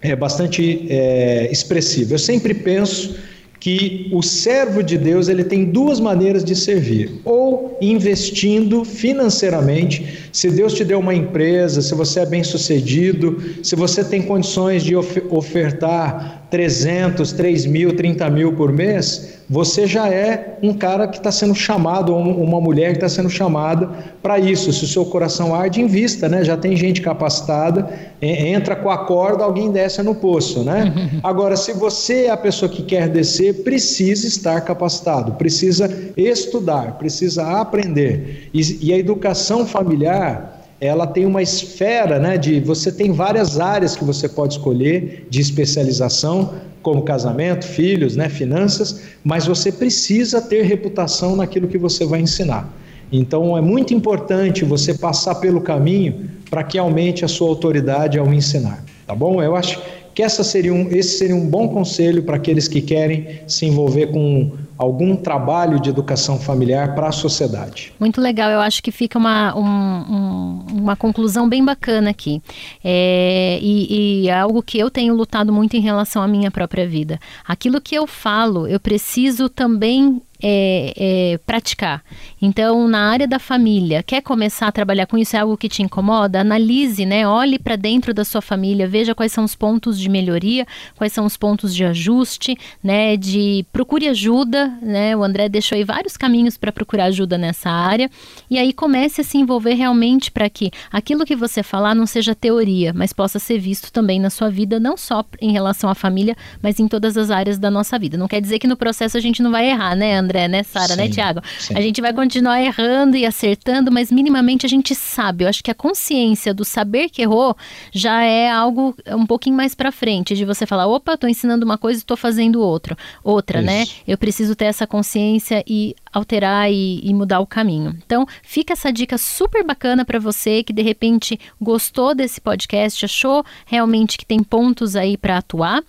é, bastante é, expressiva. Eu sempre penso que o servo de Deus ele tem duas maneiras de servir: ou investindo financeiramente, se Deus te deu uma empresa, se você é bem sucedido, se você tem condições de ofertar 300, 3 mil, 30 mil por mês, você já é um cara que está sendo chamado, ou uma mulher que está sendo chamada para isso. Se o seu coração arde, invista, né? Já tem gente capacitada, entra com a corda, alguém desce no poço, né? Agora, se você é a pessoa que quer descer, precisa estar capacitado, precisa estudar, precisa aprender. E, e a educação familiar ela tem uma esfera, né, de você tem várias áreas que você pode escolher de especialização, como casamento, filhos, né, finanças, mas você precisa ter reputação naquilo que você vai ensinar. Então é muito importante você passar pelo caminho para que aumente a sua autoridade ao ensinar, tá bom? Eu acho que essa seria um, esse seria um bom conselho para aqueles que querem se envolver com algum trabalho de educação familiar para a sociedade. Muito legal, eu acho que fica uma, um, um, uma conclusão bem bacana aqui. É, e, e é algo que eu tenho lutado muito em relação à minha própria vida. Aquilo que eu falo, eu preciso também é, é, praticar. Então, na área da família, quer começar a trabalhar com isso? É algo que te incomoda? Analise, né? Olhe para dentro da sua família, veja quais são os pontos de melhoria, quais são os pontos de ajuste, né? De procure ajuda, né? O André deixou aí vários caminhos para procurar ajuda nessa área. E aí comece a se envolver realmente para que aquilo que você falar não seja teoria, mas possa ser visto também na sua vida, não só em relação à família, mas em todas as áreas da nossa vida. Não quer dizer que no processo a gente não vai errar, né, André? André, né, Sara, né, Tiago? A gente vai continuar errando e acertando, mas minimamente a gente sabe. Eu acho que a consciência do saber que errou já é algo um pouquinho mais para frente, de você falar, opa, tô ensinando uma coisa e tô fazendo outro, outra, né? Isso. né? Eu preciso ter essa consciência e alterar e, e, mudar o caminho. Então, fica essa dica super bacana para você que de repente gostou desse podcast, achou realmente que tem pontos aí para atuar.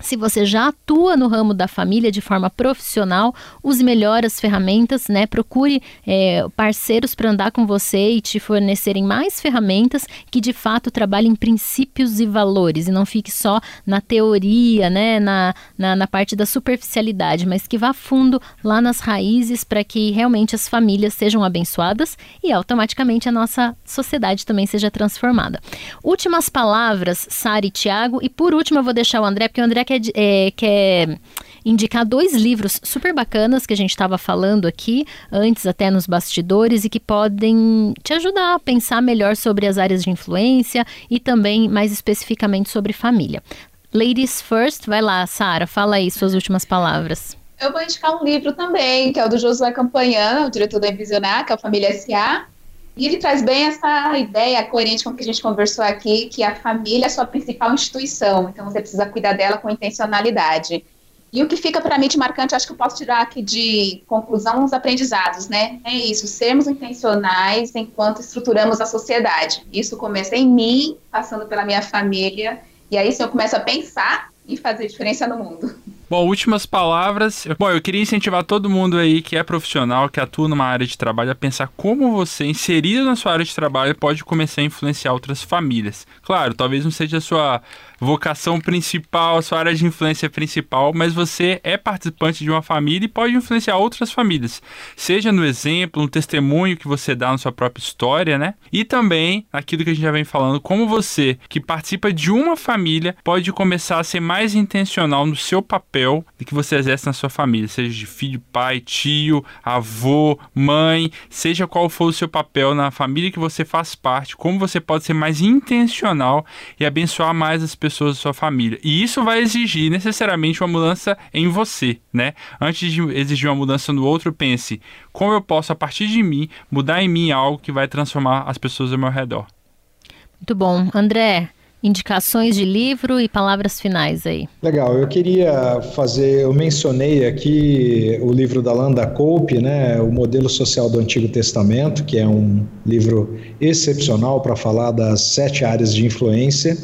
Se você já atua no ramo da família de forma profissional, use melhor as ferramentas, né? Procure é, parceiros para andar com você e te fornecerem mais ferramentas que de fato trabalhem princípios e valores e não fique só na teoria, né? Na, na, na parte da superficialidade, mas que vá fundo lá nas raízes para que realmente as famílias sejam abençoadas e automaticamente a nossa sociedade também seja transformada. Últimas palavras, Sara e Tiago, e por último eu vou deixar o André, porque o André quer, é, quer indicar dois livros super bacanas que a gente estava falando aqui, antes até nos bastidores, e que podem te ajudar a pensar melhor sobre as áreas de influência e também mais especificamente sobre família. Ladies First, vai lá, Sara, fala aí suas últimas palavras. Eu vou indicar um livro também, que é o do Josué Campanhã, o diretor da Envisionar, que é a Família S.A., e ele traz bem essa ideia coerente com o que a gente conversou aqui, que a família é a sua principal instituição, então você precisa cuidar dela com intencionalidade. E o que fica para mim de marcante, acho que eu posso tirar aqui de conclusão os aprendizados, né? É isso, sermos intencionais enquanto estruturamos a sociedade. Isso começa em mim, passando pela minha família, e aí sim eu começo a pensar e fazer diferença no mundo. Bom, últimas palavras. Bom, eu queria incentivar todo mundo aí que é profissional, que atua numa área de trabalho, a pensar como você, inserido na sua área de trabalho, pode começar a influenciar outras famílias. Claro, talvez não seja a sua vocação principal, sua área de influência principal, mas você é participante de uma família e pode influenciar outras famílias. Seja no exemplo, no testemunho que você dá na sua própria história, né? E também aquilo que a gente já vem falando, como você, que participa de uma família, pode começar a ser mais intencional no seu papel que você exerce na sua família, seja de filho, pai, tio, avô, mãe, seja qual for o seu papel na família que você faz parte, como você pode ser mais intencional e abençoar mais as pessoas pessoas da sua família. E isso vai exigir necessariamente uma mudança em você, né? Antes de exigir uma mudança no outro, pense como eu posso, a partir de mim, mudar em mim algo que vai transformar as pessoas ao meu redor. Muito bom. André, indicações de livro e palavras finais aí. Legal, eu queria fazer, eu mencionei aqui o livro da Landa Cope, né, o modelo social do Antigo Testamento, que é um livro excepcional para falar das sete áreas de influência.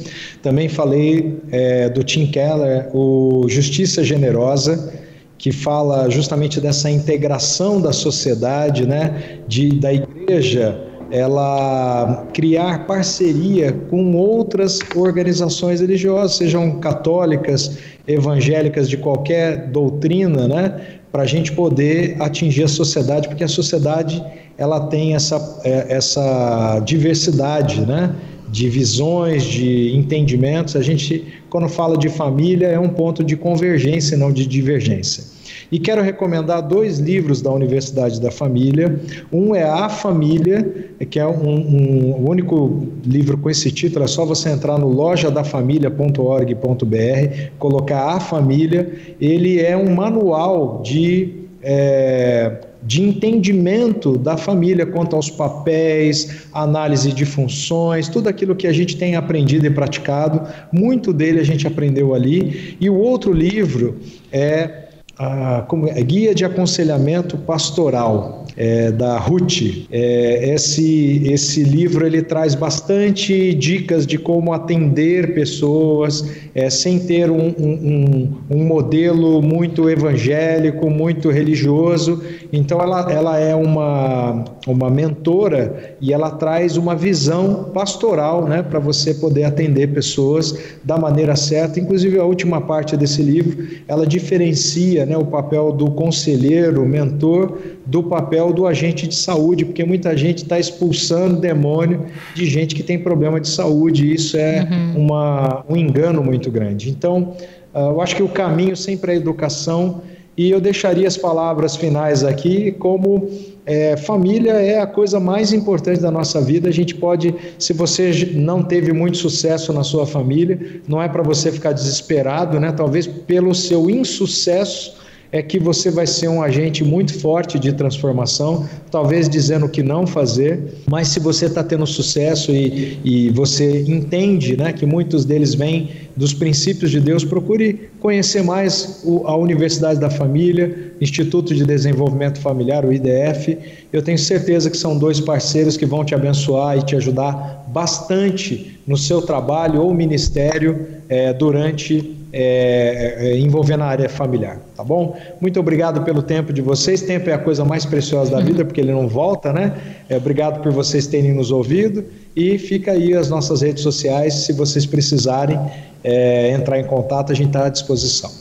Também falei é, do Tim Keller, o Justiça Generosa, que fala justamente dessa integração da sociedade, né, de, da igreja ela criar parceria com outras organizações religiosas, sejam católicas, evangélicas, de qualquer doutrina, né, para a gente poder atingir a sociedade, porque a sociedade ela tem essa, é, essa diversidade, né, de visões, de entendimentos. A gente, quando fala de família, é um ponto de convergência, não de divergência. E quero recomendar dois livros da Universidade da Família. Um é A Família, que é um, um o único livro com esse título, é só você entrar no lojadafamilia.org.br, colocar A Família. Ele é um manual de. É, de entendimento da família quanto aos papéis, análise de funções, tudo aquilo que a gente tem aprendido e praticado, muito dele a gente aprendeu ali. E o outro livro é a, como, é, Guia de Aconselhamento Pastoral é, da Ruth. É, esse, esse livro ele traz bastante dicas de como atender pessoas é, sem ter um, um, um, modelo muito evangélico, muito religioso. Então ela, ela é uma, uma mentora e ela traz uma visão pastoral né, para você poder atender pessoas da maneira certa. Inclusive a última parte desse livro ela diferencia né, o papel do conselheiro, mentor, do papel do agente de saúde, porque muita gente está expulsando demônio de gente que tem problema de saúde, e isso é uhum. uma, um engano muito grande. Então, uh, eu acho que o caminho sempre é a educação, e eu deixaria as palavras finais aqui como é, família é a coisa mais importante da nossa vida. A gente pode, se você não teve muito sucesso na sua família, não é para você ficar desesperado, né? Talvez pelo seu insucesso é que você vai ser um agente muito forte de transformação, talvez dizendo o que não fazer, mas se você está tendo sucesso e, e você entende né, que muitos deles vêm dos princípios de Deus, procure conhecer mais o, a Universidade da Família, Instituto de Desenvolvimento Familiar, o IDF. Eu tenho certeza que são dois parceiros que vão te abençoar e te ajudar bastante no seu trabalho ou ministério é, durante é, é, envolvendo a área familiar, tá bom? Muito obrigado pelo tempo de vocês. Tempo é a coisa mais preciosa da vida, porque ele não volta, né? É, obrigado por vocês terem nos ouvido e fica aí as nossas redes sociais, se vocês precisarem é, entrar em contato, a gente está à disposição.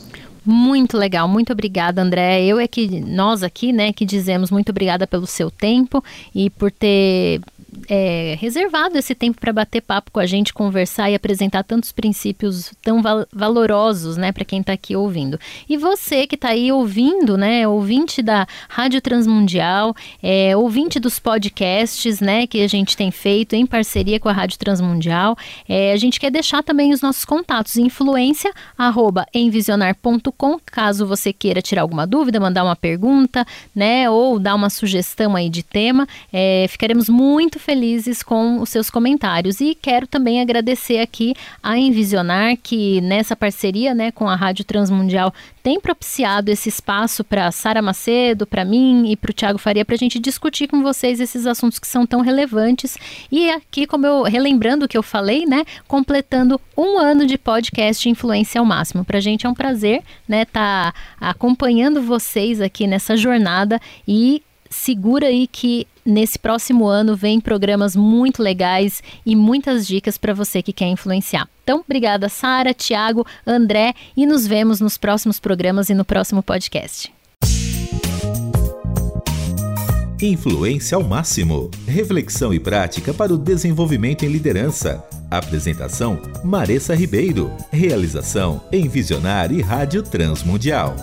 Muito legal, muito obrigada, André. Eu é que nós aqui, né, que dizemos muito obrigada pelo seu tempo e por ter é, reservado esse tempo para bater papo com a gente, conversar e apresentar tantos princípios tão val valorosos, né, para quem está aqui ouvindo. E você que está aí ouvindo, né, ouvinte da Rádio Transmundial, é, ouvinte dos podcasts, né, que a gente tem feito em parceria com a Rádio Transmundial, é, a gente quer deixar também os nossos contatos, influência, arroba, envisionar.com, caso você queira tirar alguma dúvida, mandar uma pergunta, né, ou dar uma sugestão aí de tema, é, ficaremos muito felizes com os seus comentários. E quero também agradecer aqui a Envisionar, que nessa parceria né, com a Rádio Transmundial tem propiciado esse espaço para Sara Macedo, para mim e para o Tiago Faria, para a gente discutir com vocês esses assuntos que são tão relevantes. E aqui, como eu relembrando o que eu falei, né, completando um ano de podcast Influência ao Máximo. Para a gente é um prazer, né, tá acompanhando vocês aqui nessa jornada e segura aí que nesse próximo ano vem programas muito legais e muitas dicas para você que quer influenciar. Então, obrigada, Sara, Tiago, André, e nos vemos nos próximos programas e no próximo podcast. Influência ao máximo. Reflexão e prática para o desenvolvimento em liderança. Apresentação: Maressa Ribeiro. Realização: Envisionar e Rádio Transmundial.